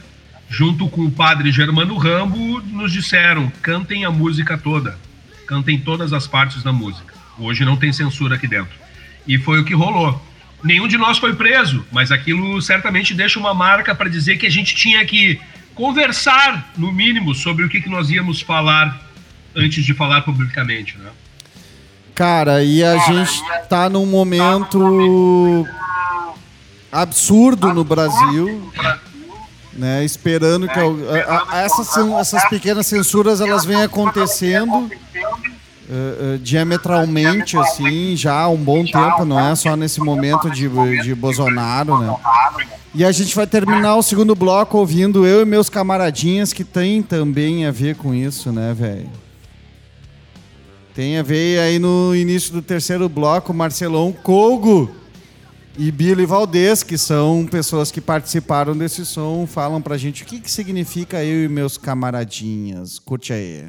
junto com o padre Germano Rambo, nos disseram: cantem a música toda. Cantem todas as partes da música. Hoje não tem censura aqui dentro. E foi o que rolou. Nenhum de nós foi preso, mas aquilo certamente deixa uma marca para dizer que a gente tinha que conversar, no mínimo, sobre o que, que nós íamos falar antes de falar publicamente, né? Cara, e a gente tá num momento absurdo no Brasil, né? Esperando que al- a- a- essas, essas pequenas censuras elas venham acontecendo eh, diametralmente assim já há um bom tempo, não é só nesse momento de, de Bolsonaro, né? E a gente vai terminar o segundo bloco ouvindo eu e meus camaradinhas que tem também a ver com isso, né, velho? Tem a ver aí no início do terceiro bloco, Marcelão Colgo e Billy Valdez, que são pessoas que participaram desse som, falam pra gente o que, que significa eu e meus camaradinhas. Curte aí.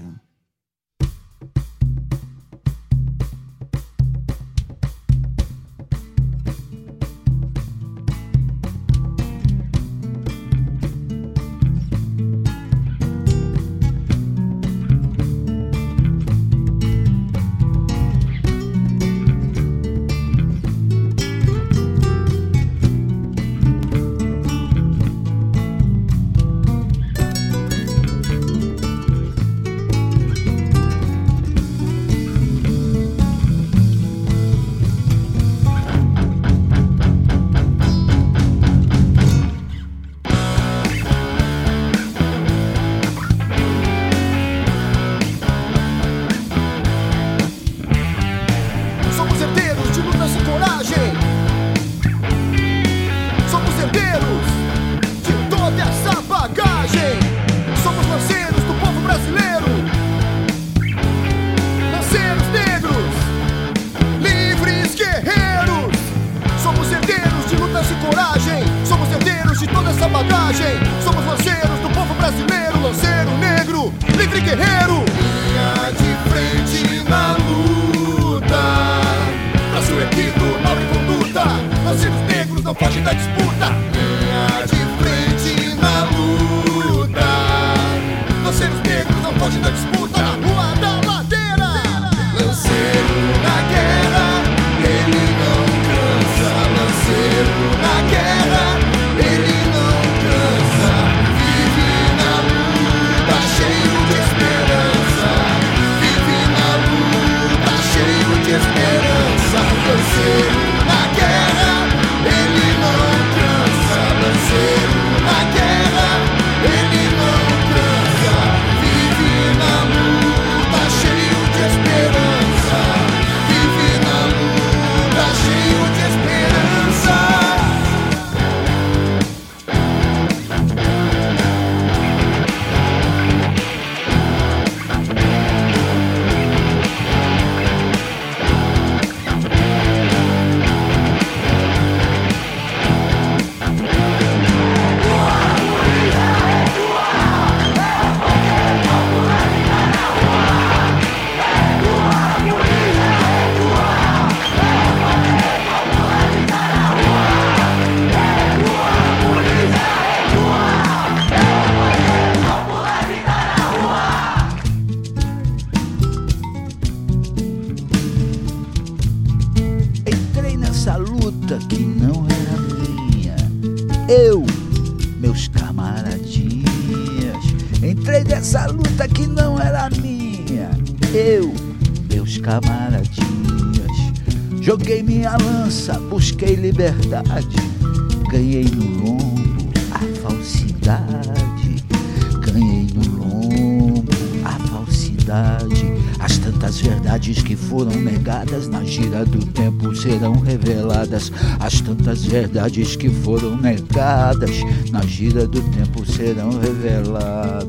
Verdades que foram negadas na gira do tempo serão reveladas.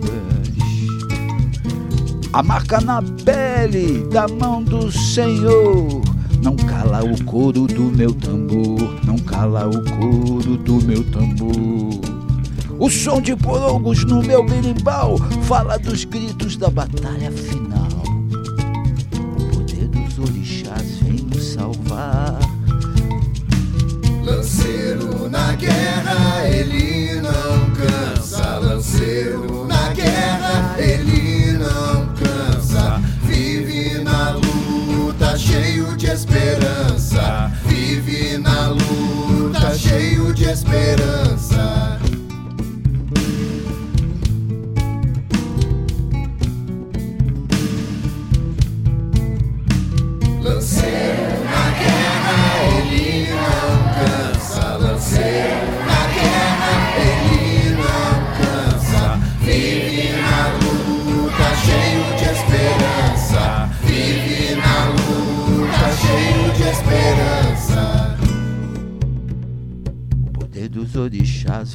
A marca na pele da mão do Senhor. Não cala o couro do meu tambor, não cala o couro do meu tambor. O som de porongos no meu berimbau fala dos gritos da batalha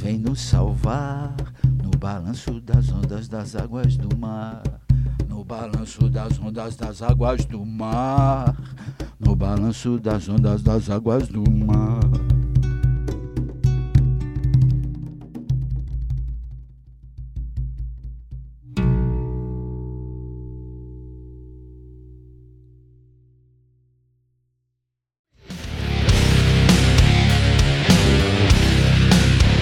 vem nos salvar no balanço das ondas das águas do mar. No balanço das ondas das águas do mar. No balanço das ondas das águas do mar.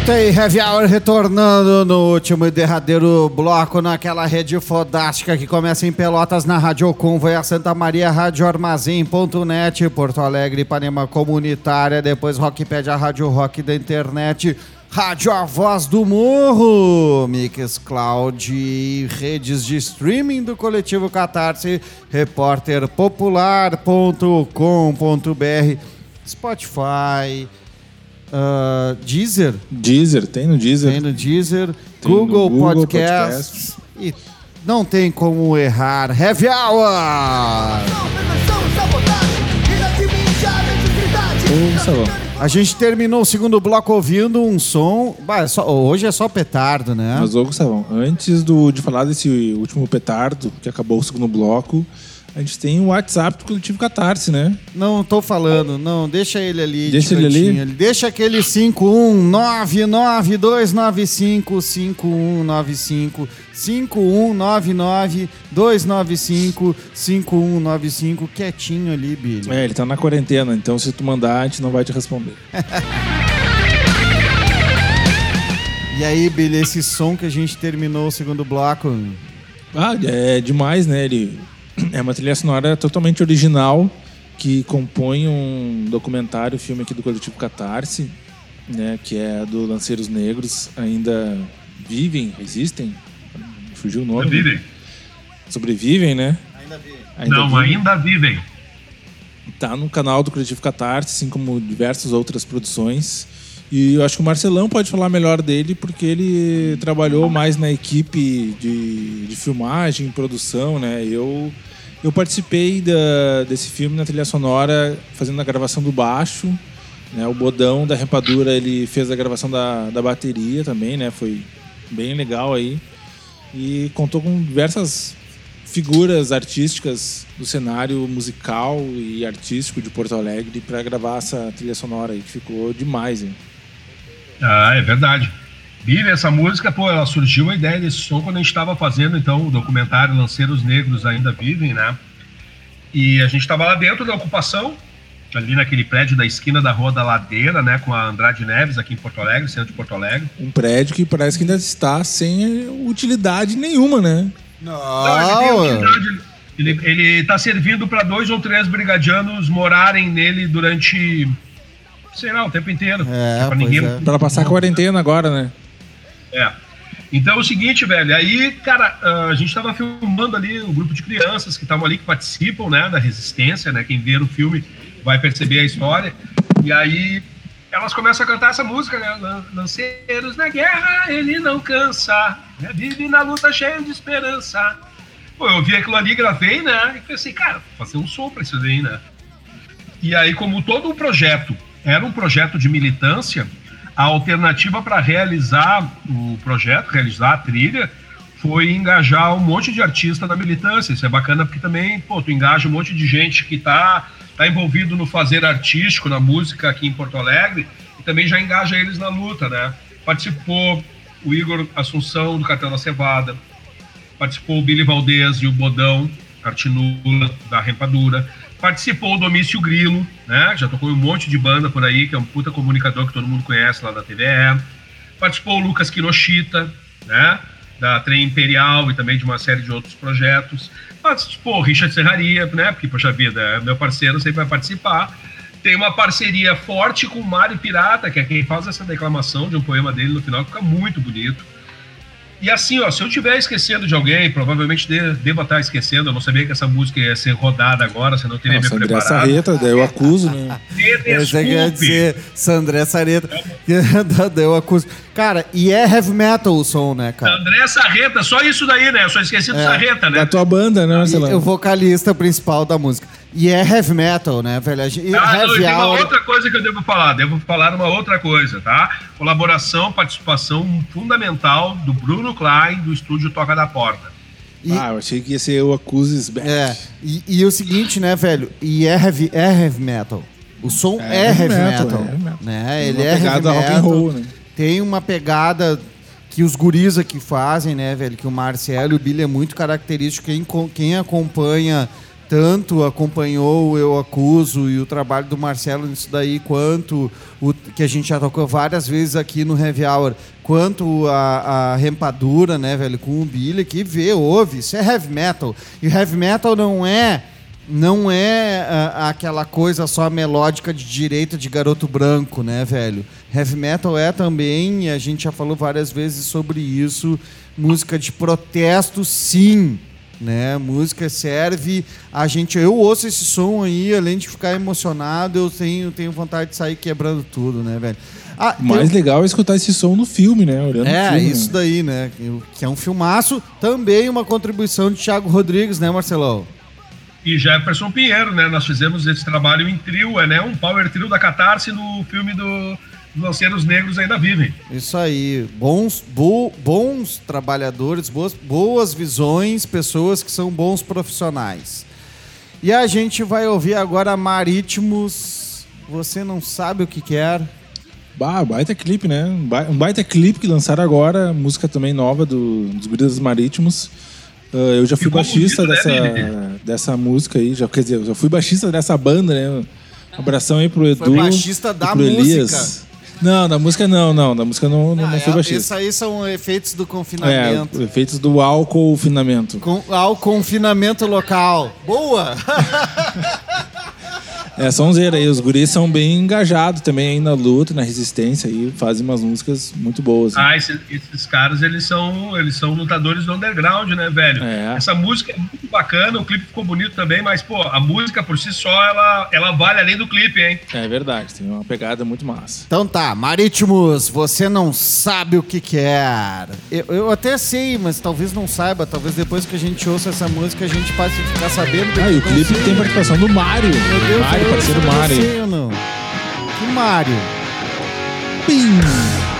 Tem Heavy Hour retornando no último e derradeiro bloco naquela rede fodástica que começa em Pelotas na Rádio a Santa Maria Rádio Armazém.net, Porto Alegre, Ipanema Comunitária, depois Rockpedia Rádio Rock da internet, Rádio A Voz do Morro, Mixcloud e redes de streaming do coletivo Catarse, repórterpopular.com.br, Spotify, ah, Deezer, Deezer, tem no Deezer. tem no Deezer, Tem no Google, Google Podcasts e não tem como errar. Heavy Hour! A gente terminou o segundo bloco ouvindo um som. Bah, é só- hoje é só petardo, né? Mas, ô Gustavão, antes do, de falar desse último petardo, que acabou o segundo bloco, A gente tem o WhatsApp do Coletivo Catarse, né? Não tô falando, não, deixa ele ali. de Deixa ele ali? Deixa aquele 51992955195 51992955195 quietinho ali, Billy. É, ele tá na quarentena, então se tu mandar, a gente não vai te responder. E aí, Billy, esse som que a gente terminou o segundo bloco, Ah, é demais, né? Ele é uma trilha sonora totalmente original que compõe um documentário, filme aqui do coletivo Catarse, né? Que é do Lanceiros Negros. Ainda vivem, existem? Fugiu o nome. Vivem. Sobrevivem, né? Ainda Não, vivem. ainda vivem. Tá no canal do Coletivo Catarse, assim como diversas outras produções. E eu acho que o Marcelão pode falar melhor dele, porque ele trabalhou mais na equipe de, de filmagem, produção, né? Eu, eu participei da, desse filme na trilha sonora, fazendo a gravação do baixo. Né? O Bodão da Repadura, ele fez a gravação da, da bateria também, né? Foi bem legal aí. E contou com diversas figuras artísticas do cenário musical e artístico de Porto Alegre para gravar essa trilha sonora aí, que ficou demais, hein? Ah, é verdade. Vive essa música, pô, ela surgiu a ideia desse som quando a gente estava fazendo então o documentário Lanceiros Negros Ainda Vivem, né? E a gente estava lá dentro da ocupação, ali naquele prédio da esquina da Rua da Ladeira, né, com a Andrade Neves aqui em Porto Alegre, centro de Porto Alegre. Um prédio que parece que ainda está sem utilidade nenhuma, né? Não, ele tem utilidade. Ele, ele tá servindo para dois ou três brigadianos morarem nele durante, sei lá, o tempo inteiro. É, pra ninguém Para passar a quarentena agora, né? É. Então é o seguinte, velho, aí, cara, ah, a gente tava filmando ali um grupo de crianças que estavam ali, que participam, né, da resistência, né, quem ver o filme vai perceber a história, e aí elas começam a cantar essa música, né, Lan- Lanceiros na guerra, ele não cansa, né, vive na luta cheio de esperança. Pô, eu vi aquilo ali, gravei, né, e pensei, cara, vou fazer um som pra isso daí, né. E aí, como todo o projeto era um projeto de militância, a alternativa para realizar o projeto, realizar a trilha, foi engajar um monte de artista na militância. Isso é bacana porque também, pô, tu engaja um monte de gente que tá, tá envolvido no fazer artístico, na música aqui em Porto Alegre, e também já engaja eles na luta, né? Participou o Igor Assunção, do Cartel da Cevada, participou o Billy Valdez e o Bodão, Artinula, da Rempadura. Participou o Domício Grilo, né? Já tocou um monte de banda por aí, que é um puta comunicador que todo mundo conhece lá da TVE. Participou o Lucas Kinoshita, né? Da Trem Imperial e também de uma série de outros projetos. Participou o Richard Serraria, né? Porque, poxa vida, é meu parceiro, sempre vai participar. Tem uma parceria forte com o Mário Pirata, que é quem faz essa declamação de um poema dele no final, que fica muito bonito. E assim, ó, se eu estiver esquecendo de alguém, provavelmente de, devo estar esquecendo, eu não sabia que essa música ia ser rodada agora, senão eu teria Nossa, me André preparado. Sarreta, daí eu acuso, né? Me Eu já queria desculpe. dizer Sandré Sareta. Deu acuso. Cara, e é heavy metal o som, né, cara? André Sarreta, só isso daí, né? Eu só esqueci do É, Sarreta, né? Da tua banda, né, E Marcelão? o vocalista principal da música. E é heavy metal, né, velho? E Ah, não, e tem uma outra coisa que eu devo falar. Devo falar uma outra coisa, tá? Colaboração, participação fundamental do Bruno Klein, do estúdio Toca da Porta. Ah, eu achei que ia ser o Acuses Back. É. E, e o seguinte, né, velho? E é heavy, é heavy metal. O som é, heavy metal. é heavy metal. Né? Ele uma é heavy pegada rock and metal. roll, né? Tem uma pegada que os guris aqui fazem, né, velho? Que o Marcelo e o Billy é muito característico. Quem, quem acompanha tanto acompanhou Eu Acuso e o trabalho do Marcelo nisso daí, quanto o que a gente já tocou várias vezes aqui no Heavy Hour, quanto a, a rempadura, né, velho, com o Billy, que vê, ouve, isso é heavy metal. E heavy metal não é não é ah, aquela coisa só melódica de direita de garoto branco, né, velho? Heavy metal é também, a gente já falou várias vezes sobre isso, música de protesto, sim. Né? Música serve a gente. Eu ouço esse som aí, além de ficar emocionado, eu tenho, tenho vontade de sair quebrando tudo, né, velho? Ah, O mais tem- legal é escutar esse som no filme, né? Olhando é, o filme, isso né? daí, né? Que é um filmaço. Também uma contribuição de Thiago Rodrigues, né, Marcelão? E Jefferson Pinheiro, né? Nós fizemos esse trabalho em trio, é né? Um power trio da Catarse no filme do do Lanceiros Negros Ainda Vivem. Isso aí. Bons, bo- bons trabalhadores, boas, boas visões, pessoas que são bons profissionais. E a gente vai ouvir agora Marítimos. Você não sabe o que quer. Bah, baita clipe, né? Um ba- baita clipe que lançaram agora, música também nova do, dos Guris Marítimos. Ah, eu já fui Ficou baixista bonito, né, dessa, Vini? dessa música aí, já, quer dizer, eu já fui baixista dessa banda, né? Um abração aí pro Edu. baixista da pro Elias. Não, da música não, não. Da música não, não, não fui É, baixista. Isso aí são efeitos do confinamento. É, efeitos do álcool finamento. Com, ao confinamento local. Boa! É, sonzeira aí. Os guris são bem engajados também aí na luta, na resistência aí. Fazem umas músicas muito boas. Ah, esse- esses caras, eles são, eles são lutadores do underground, né, velho? É. Essa música é muito bacana, o clipe ficou bonito também, mas, pô, a música por si só, ela, ela vale além do clipe, hein? É verdade, tem uma pegada muito massa. Então tá, Marítimos, você não sabe o que quer. Eu, eu até sei, mas talvez não saiba. Talvez depois que a gente ouça essa música, a gente passe a ficar sabendo. Ah, e o clipe tem participação do Mário. Meu Deus, Mário, parceiro Mário. Que Mário? Pim!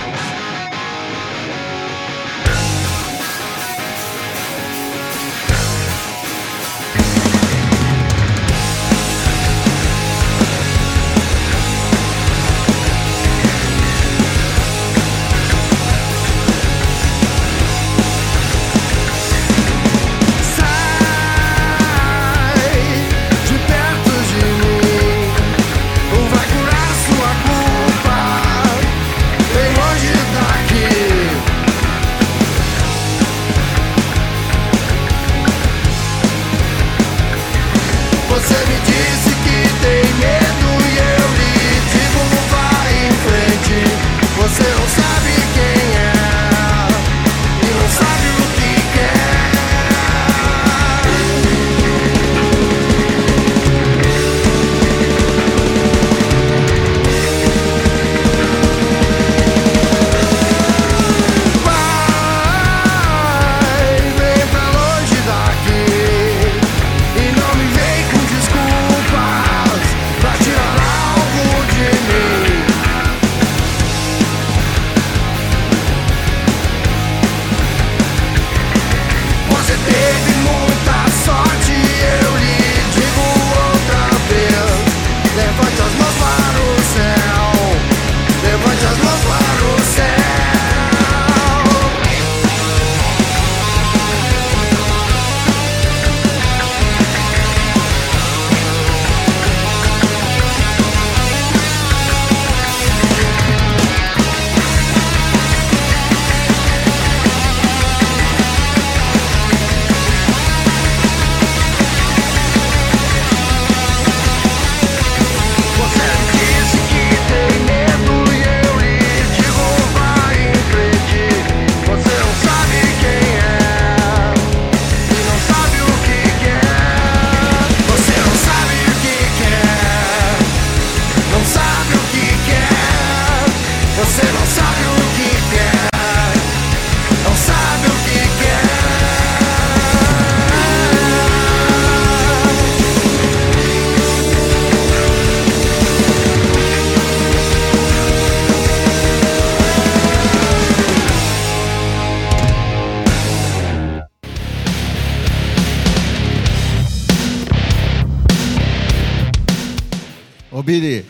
Ô, Billy,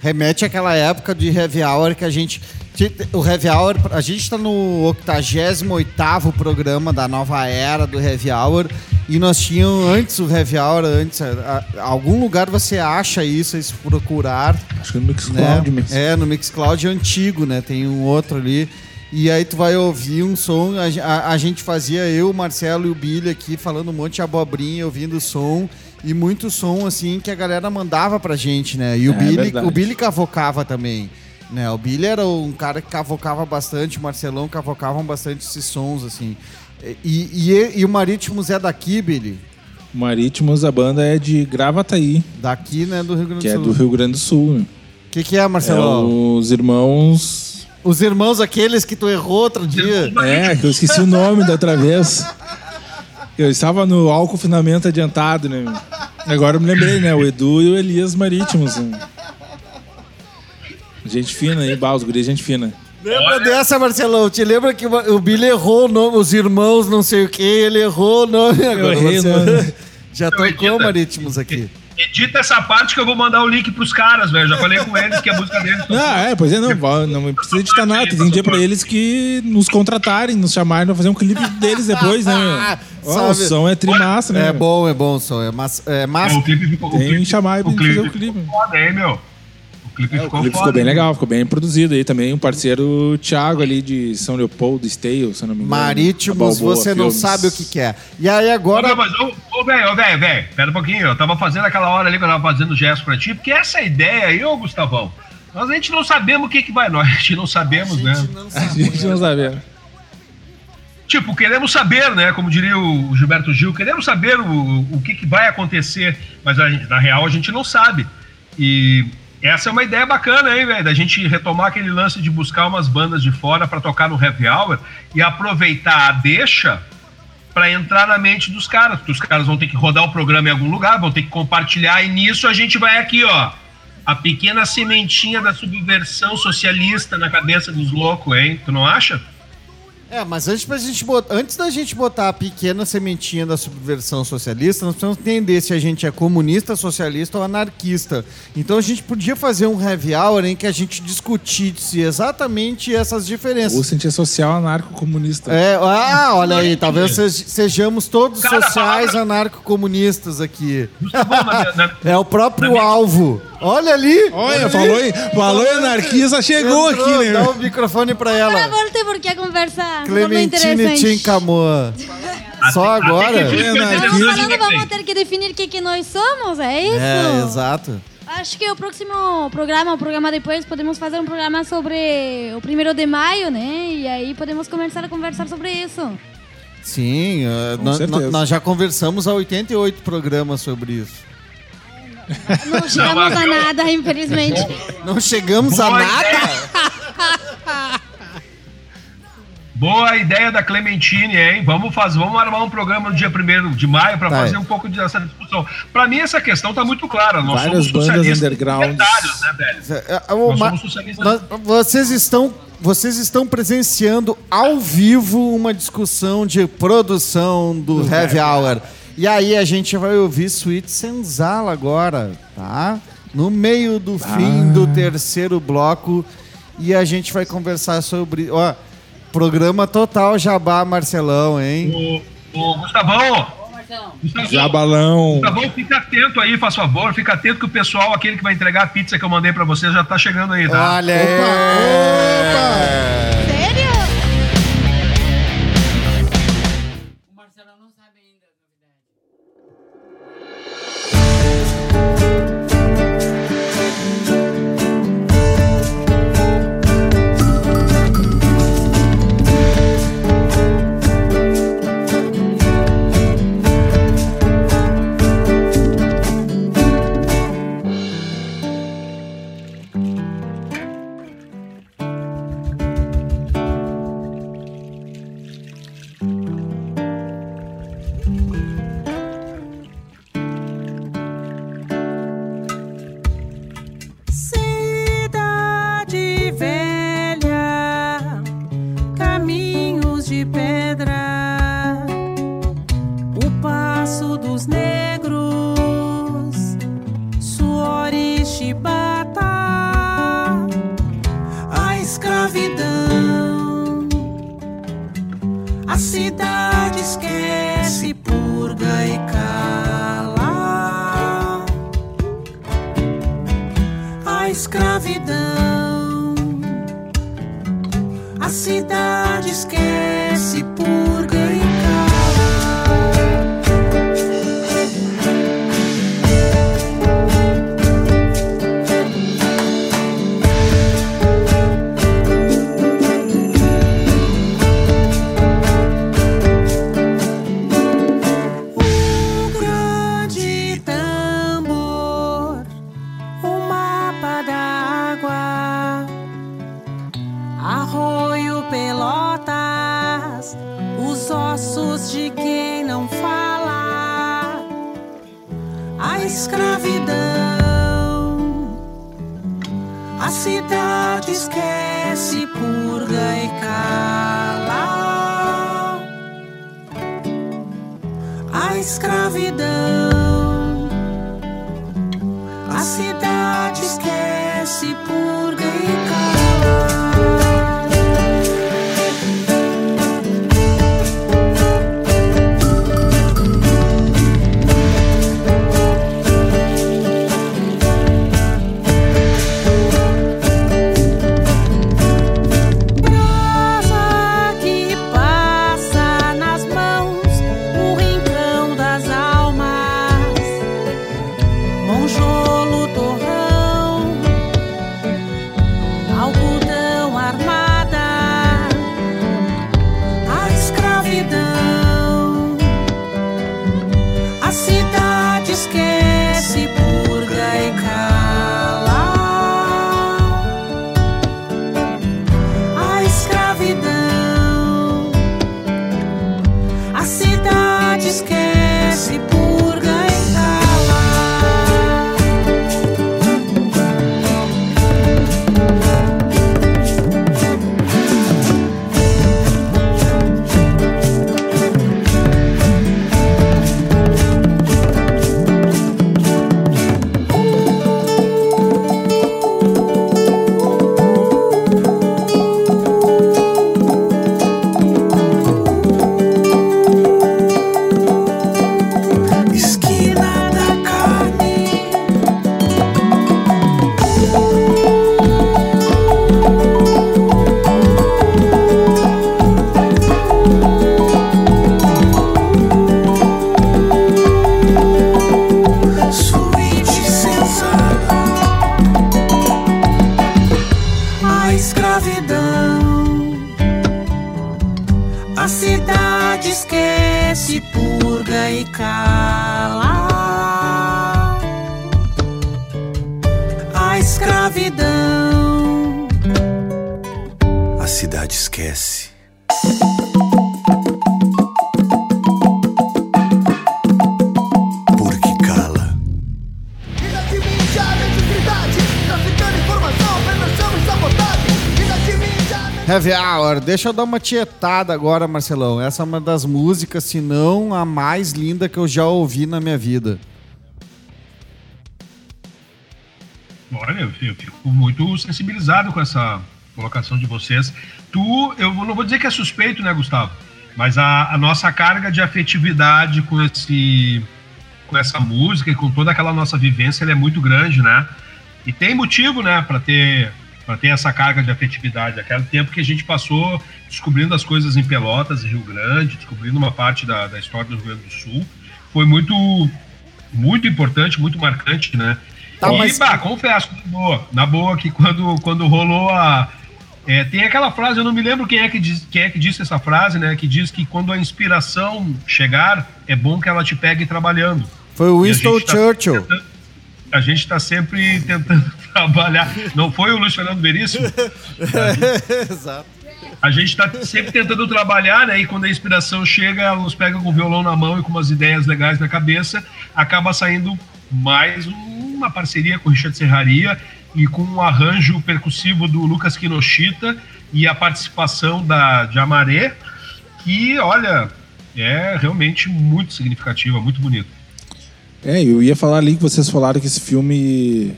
remete àquela época de Heavy Hour que a gente. O Heavy Hour, a gente tá no 88 programa da nova era do Heavy Hour. E nós tínhamos antes o Heavy Hour, antes. a- a- algum lugar você acha isso, se procurar. Acho que no Mixcloud né? mesmo. É, no Mixcloud é antigo, né? Tem um outro ali. E aí tu vai ouvir um som. A, a- a gente fazia, eu, o Marcelo e o Billy aqui, falando um monte de abobrinha, ouvindo o som. E muito som, assim, que a galera mandava pra gente, né? E o, É, Billy, verdade. o Billy cavocava também. Né? O Billy era um cara que cavocava bastante, o Marcelão cavocavam bastante esses sons, assim. E, e, e o Marítimos é daqui, Billy? Marítimos, a banda é de Gravataí, Daqui, né? Do Rio Grande do que é Sul. do Rio Grande do Sul. né? O que, que é, É Marcelão? os irmãos. Os irmãos aqueles que tu errou outro dia. É, que eu esqueci o nome da outra vez. Eu estava no álcool finamento adiantado, né? Agora eu me lembrei, né? O Edu e o Elias Marítimos. né? Gente fina aí, bah, os guris, gente fina. Lembra dessa, Marcelão? Te lembra que o Billy errou o nome, os irmãos não sei o que, ele errou o nome agora. errei o Marcelo. nome. Já tocou. Marítimos aqui. Edita essa parte que eu vou mandar o link pros caras, velho. Já falei com eles que a música deles. Ah, é, pois é, não, não precisa editar nada. Tem que dizer pra eles que nos contratarem, nos chamarem pra fazer um clipe deles depois, né? Ó, o som é trimassa, né? É bom, é bom o som. É massa. É massa. O clipe ficou. o Tem clipe- que chamar pra o gente fazer clipe o clipe. foda, hein, meu? O clipe É, o ficou clipe foda. ficou bem hein? legal, ficou bem produzido aí também. Um parceiro Thiago ali de São Leopoldo, Stale, se eu não me engano. Marítimos, Balboa você não Filmes. sabe o que quer. E aí agora. Ô, mas, ô, velho, ô, velho, velho, pera um pouquinho. Eu tava fazendo aquela hora ali que eu tava fazendo o gesto pra ti, porque essa ideia aí, ô, Gustavão, nós a gente não sabemos o que que vai. Nós a gente não sabemos, né? A gente não sabe. Tipo, queremos saber, né? Como diria o Gilberto Gil, queremos saber o, o que, que vai acontecer, mas a na real a gente não sabe. E essa é uma ideia bacana, hein, velho? Da gente retomar aquele lance de buscar umas bandas de fora pra tocar no Happy Hour e aproveitar a deixa pra entrar na mente dos caras, porque os caras vão ter que rodar o programa em algum lugar, vão ter que compartilhar, e nisso a gente vai aqui, ó. A pequena sementinha da subversão socialista na cabeça dos loucos, hein? Tu não acha? É, mas antes, pra gente bot- antes da gente botar a pequena sementinha da subversão socialista, nós precisamos entender se a gente é comunista, socialista ou anarquista. Então a gente podia fazer um heavy hour em que a gente discutisse exatamente essas diferenças. O cientista social anarco-comunista. É, ah, olha aí, talvez sej- sejamos todos Cara, sociais anarco-comunistas aqui. Na- na- É o próprio alvo. Olha ali. Olha, ali. falou em, falou anarquista, chegou Entrou, aqui, né? Dá o microfone pra Por ela. favor, tem por que conversar. Clementine interessante. Tincamoa. Só agora? É Estamos falando, vamos ter que definir o que, que nós somos, é isso? É, exato. Acho que o próximo programa, o programa depois, podemos fazer um programa sobre o primeiro de maio, né? E aí podemos começar a conversar sobre isso. Sim, uh, nós já conversamos há 88 programas sobre isso. Não chegamos a nada, infelizmente. Não chegamos a Boa nada? Boa ideia da Clementine, hein? Vamos fazer, vamos armar um programa no dia 1 de maio para Tá. fazer um pouco dessa discussão. Para mim essa questão tá muito clara. Nós Várias somos bandas libertários, né, velho? É, é, Nós somos socialistas. vocês estão vocês estão presenciando ao vivo uma discussão de produção do Heavy Hour. E aí a gente vai ouvir Sweet Senzala agora, tá? No meio do fim do terceiro bloco e a gente vai conversar sobre, ó, programa total Jabá Marcelão, hein? O, o Gustavão, Gustavão, Jabalão. Gustavão, fica atento aí, faz favor, fica atento que o pessoal, aquele que vai entregar a pizza que eu mandei para você, já tá chegando aí, tá? Olha aí. Sério? Esquece, purga e cala a escravidão. A cidade esquece, purga e Um Ah, Hour. Deixa eu dar uma tietada agora, Marcelão. Essa é uma das músicas, se não a mais linda que eu já ouvi na minha vida. Olha, eu fico muito sensibilizado com essa colocação de vocês. Tu, eu não vou dizer que é suspeito, né, Gustavo? Mas a, a nossa carga de afetividade com esse com essa música e com toda aquela nossa vivência, é muito grande, né? E tem motivo, né, para ter para ter essa carga de afetividade. Aquele tempo que a gente passou descobrindo as coisas em Pelotas e Rio Grande, descobrindo uma parte da, da história do Rio Grande do Sul, foi muito muito importante, muito marcante, né? Tá, e, mas- bah, confesso, na boa, na boa que quando, quando rolou a. é, tem aquela frase, eu não me lembro quem é, que diz, quem é que disse essa frase, né? Que diz que quando a inspiração chegar, é bom que ela te pegue trabalhando. Foi o Winston tá Churchill. A gente está sempre tentando trabalhar. Não foi o Luiz Fernando Veríssimo? Exato. A gente está sempre tentando trabalhar, né? E quando a inspiração chega, ela nos pega com o violão na mão e com umas ideias legais na cabeça, acaba saindo mais uma parceria com o Richard Serraria e com um arranjo percussivo do Lucas Kinoshita e a participação da de Amaré, que, olha, é realmente muito significativa, muito bonito. É, eu ia falar ali que vocês falaram que esse filme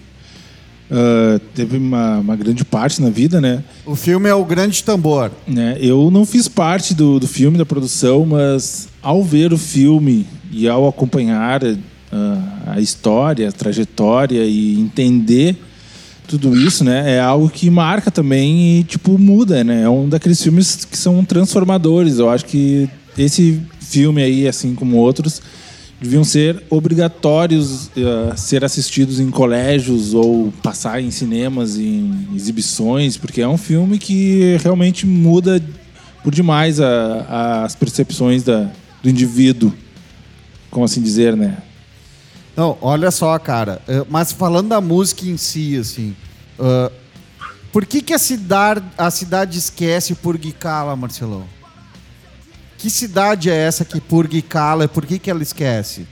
ah, teve uma, uma grande parte na vida, né? O filme é o Grande Tambor. né? Eu não fiz parte do, do filme, da produção, mas ao ver o filme e ao acompanhar ah, a história, a trajetória e entender tudo isso, né? É algo que marca também e, tipo, muda, né? É um daqueles filmes que são transformadores. Eu acho que esse filme aí, assim como outros, deviam ser obrigatórios a ser assistidos em colégios ou passar em cinemas, em exibições, porque é um filme que realmente muda por demais a- as percepções da, do indivíduo, como assim dizer, né? Não, olha só, cara. eh, Mas falando da música em si, assim. ah, por que, que a, cidade, a cidade esquece Purga e Cala, Marcelão? Que cidade é essa que Purga e Cala e por que, que ela esquece?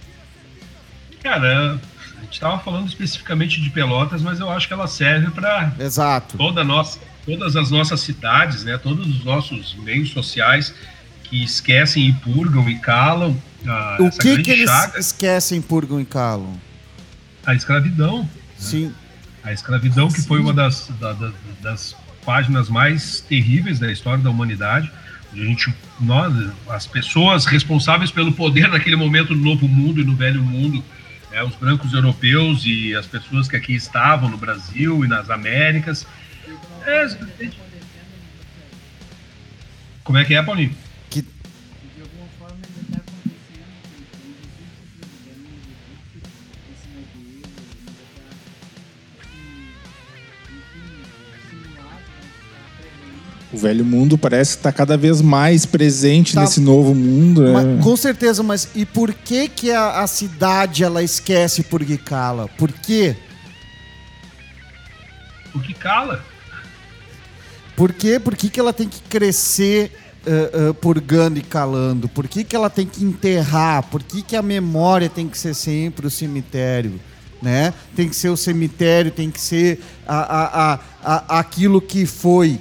Cara, a gente estava falando especificamente de Pelotas, mas eu acho que ela serve para Exato. toda nossa, todas as nossas cidades, né, todos os nossos meios sociais que esquecem e purgam e calam, a- O que que eles chaga, esquecem, purgam e calam? a escravidão. Sim. A escravidão que foi uma das, da- da- das páginas mais terríveis da história da humanidade. A gente, nós, as pessoas responsáveis pelo poder naquele momento no Novo Mundo e no Velho Mundo, é, os brancos europeus e as pessoas que aqui estavam no Brasil e nas Américas. É, como é que é, Paulinho? O velho mundo parece estar cada vez mais presente Tá. nesse novo mundo. né? Mas, com certeza, mas e por que que a, a cidade ela esquece purga e cala? Por quê? Porque cala. Por quê? Por que, que ela tem que crescer eh, eh, purgando e calando? Por que, que ela tem que enterrar? Por que, que a memória tem que ser sempre o cemitério? Né? Tem que ser o cemitério, tem que ser a, a, a, a- aquilo que foi.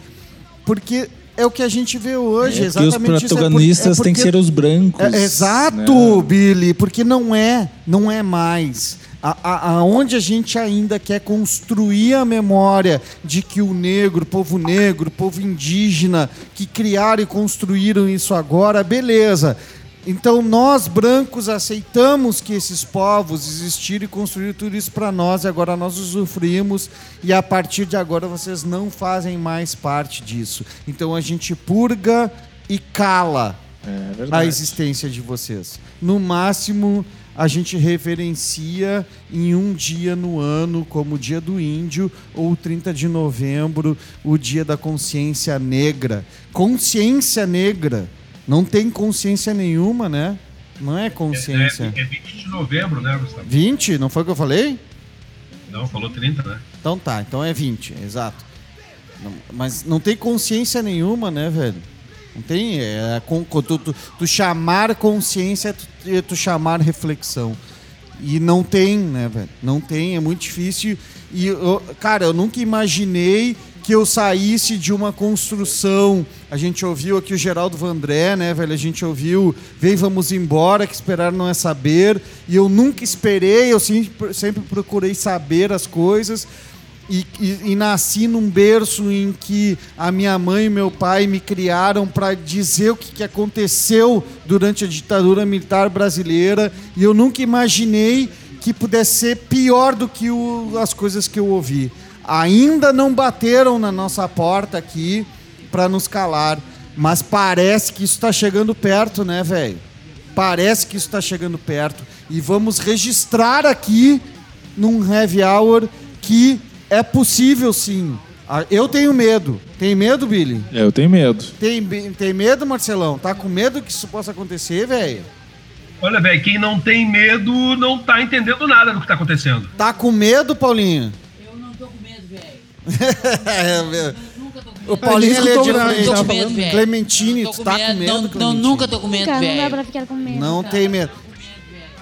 Porque é o que a gente vê hoje, É os exatamente isso. É por- protagonistas é têm que ser os brancos. é, exato, né? Billy, porque não é, não é mais. A, a- aonde a gente ainda quer construir a memória de que o negro, povo negro, povo indígena, que criaram e construíram isso agora, beleza. Então nós brancos aceitamos que esses povos existiram e construíram tudo isso para nós e agora nós usufruímos e a partir de agora vocês não fazem mais parte disso. Então a gente purga e cala É a existência de vocês. No máximo, a gente referencia em um dia no ano, como o Dia do Índio, ou o 30 de novembro, o Dia da Consciência Negra. Consciência negra. Não tem consciência nenhuma, né? Não é consciência. É, é 20 de novembro, né, Gustavo? 20? Não foi o que eu falei? Não, falou 30, né? Então tá, então é 20, exato. Não- mas não tem consciência nenhuma, né, velho? Não tem. É, com, com- tu, tu- tu chamar consciência é tu, é tu chamar reflexão. E não tem, né, velho? Não tem, é muito difícil. E, eu- cara, eu nunca imaginei que eu saísse de uma construção. A gente ouviu aqui o Geraldo Vandré, né, velho? A gente ouviu Vem, vamos embora, que esperar não é saber. E eu nunca esperei, eu sempre, procurei saber as coisas. E, e- e nasci num berço em que a minha mãe e meu pai me criaram para dizer o que, que aconteceu durante a ditadura militar brasileira. E eu nunca imaginei que pudesse ser pior do que o- as coisas que eu ouvi. Ainda não bateram na nossa porta aqui para nos calar, mas parece que isso está chegando perto, né, velho? Parece que isso está chegando perto. E vamos registrar aqui num Heavy Hour que é possível sim. Ah, Eu tenho medo. Tem medo, Billy? É, Eu tenho medo. Tem, tem medo, Marcelão? Tá com medo que isso possa acontecer, velho? Olha, velho, quem não tem medo não tá entendendo nada do que tá acontecendo. Tá com medo, Paulinho? O Paulinho ele é tava Tô com medo, velho. Clementine, tu com tá com medo, não, não, Clementine? nunca tô com medo, Cara, não dá velho. pra ficar com medo. Não tem medo.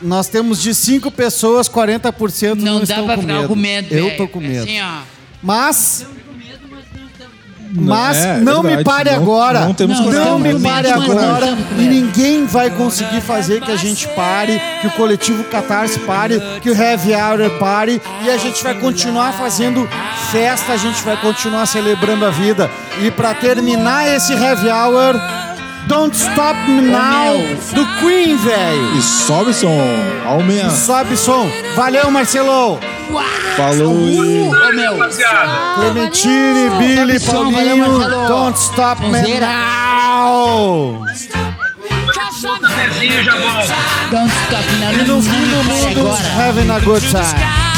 Nós temos de 5 pessoas, 40% não, Não dá estão pra com ficar medo. com medo, Eu tô com medo. Assim, ó. Mas, mas é, não me verdade, pare não- agora. não temos não me não pare agora. E ninguém vai conseguir fazer que a gente pare, que o coletivo Catarse pare, que o Heavy Hour pare. E a gente vai continuar fazendo festa, a gente vai continuar celebrando a vida. E pra terminar esse Heavy Hour, Don't Stop Me Now, do Queen, velho. E sobe som. Aumenta. Sobe som. Valeu, Marcelo. Falou. Meu. Clementine, Billy, Sobe valeu, Paulinho. Don't Stop Me. Now. Don't stop now. E no fim do mundo, having a good time.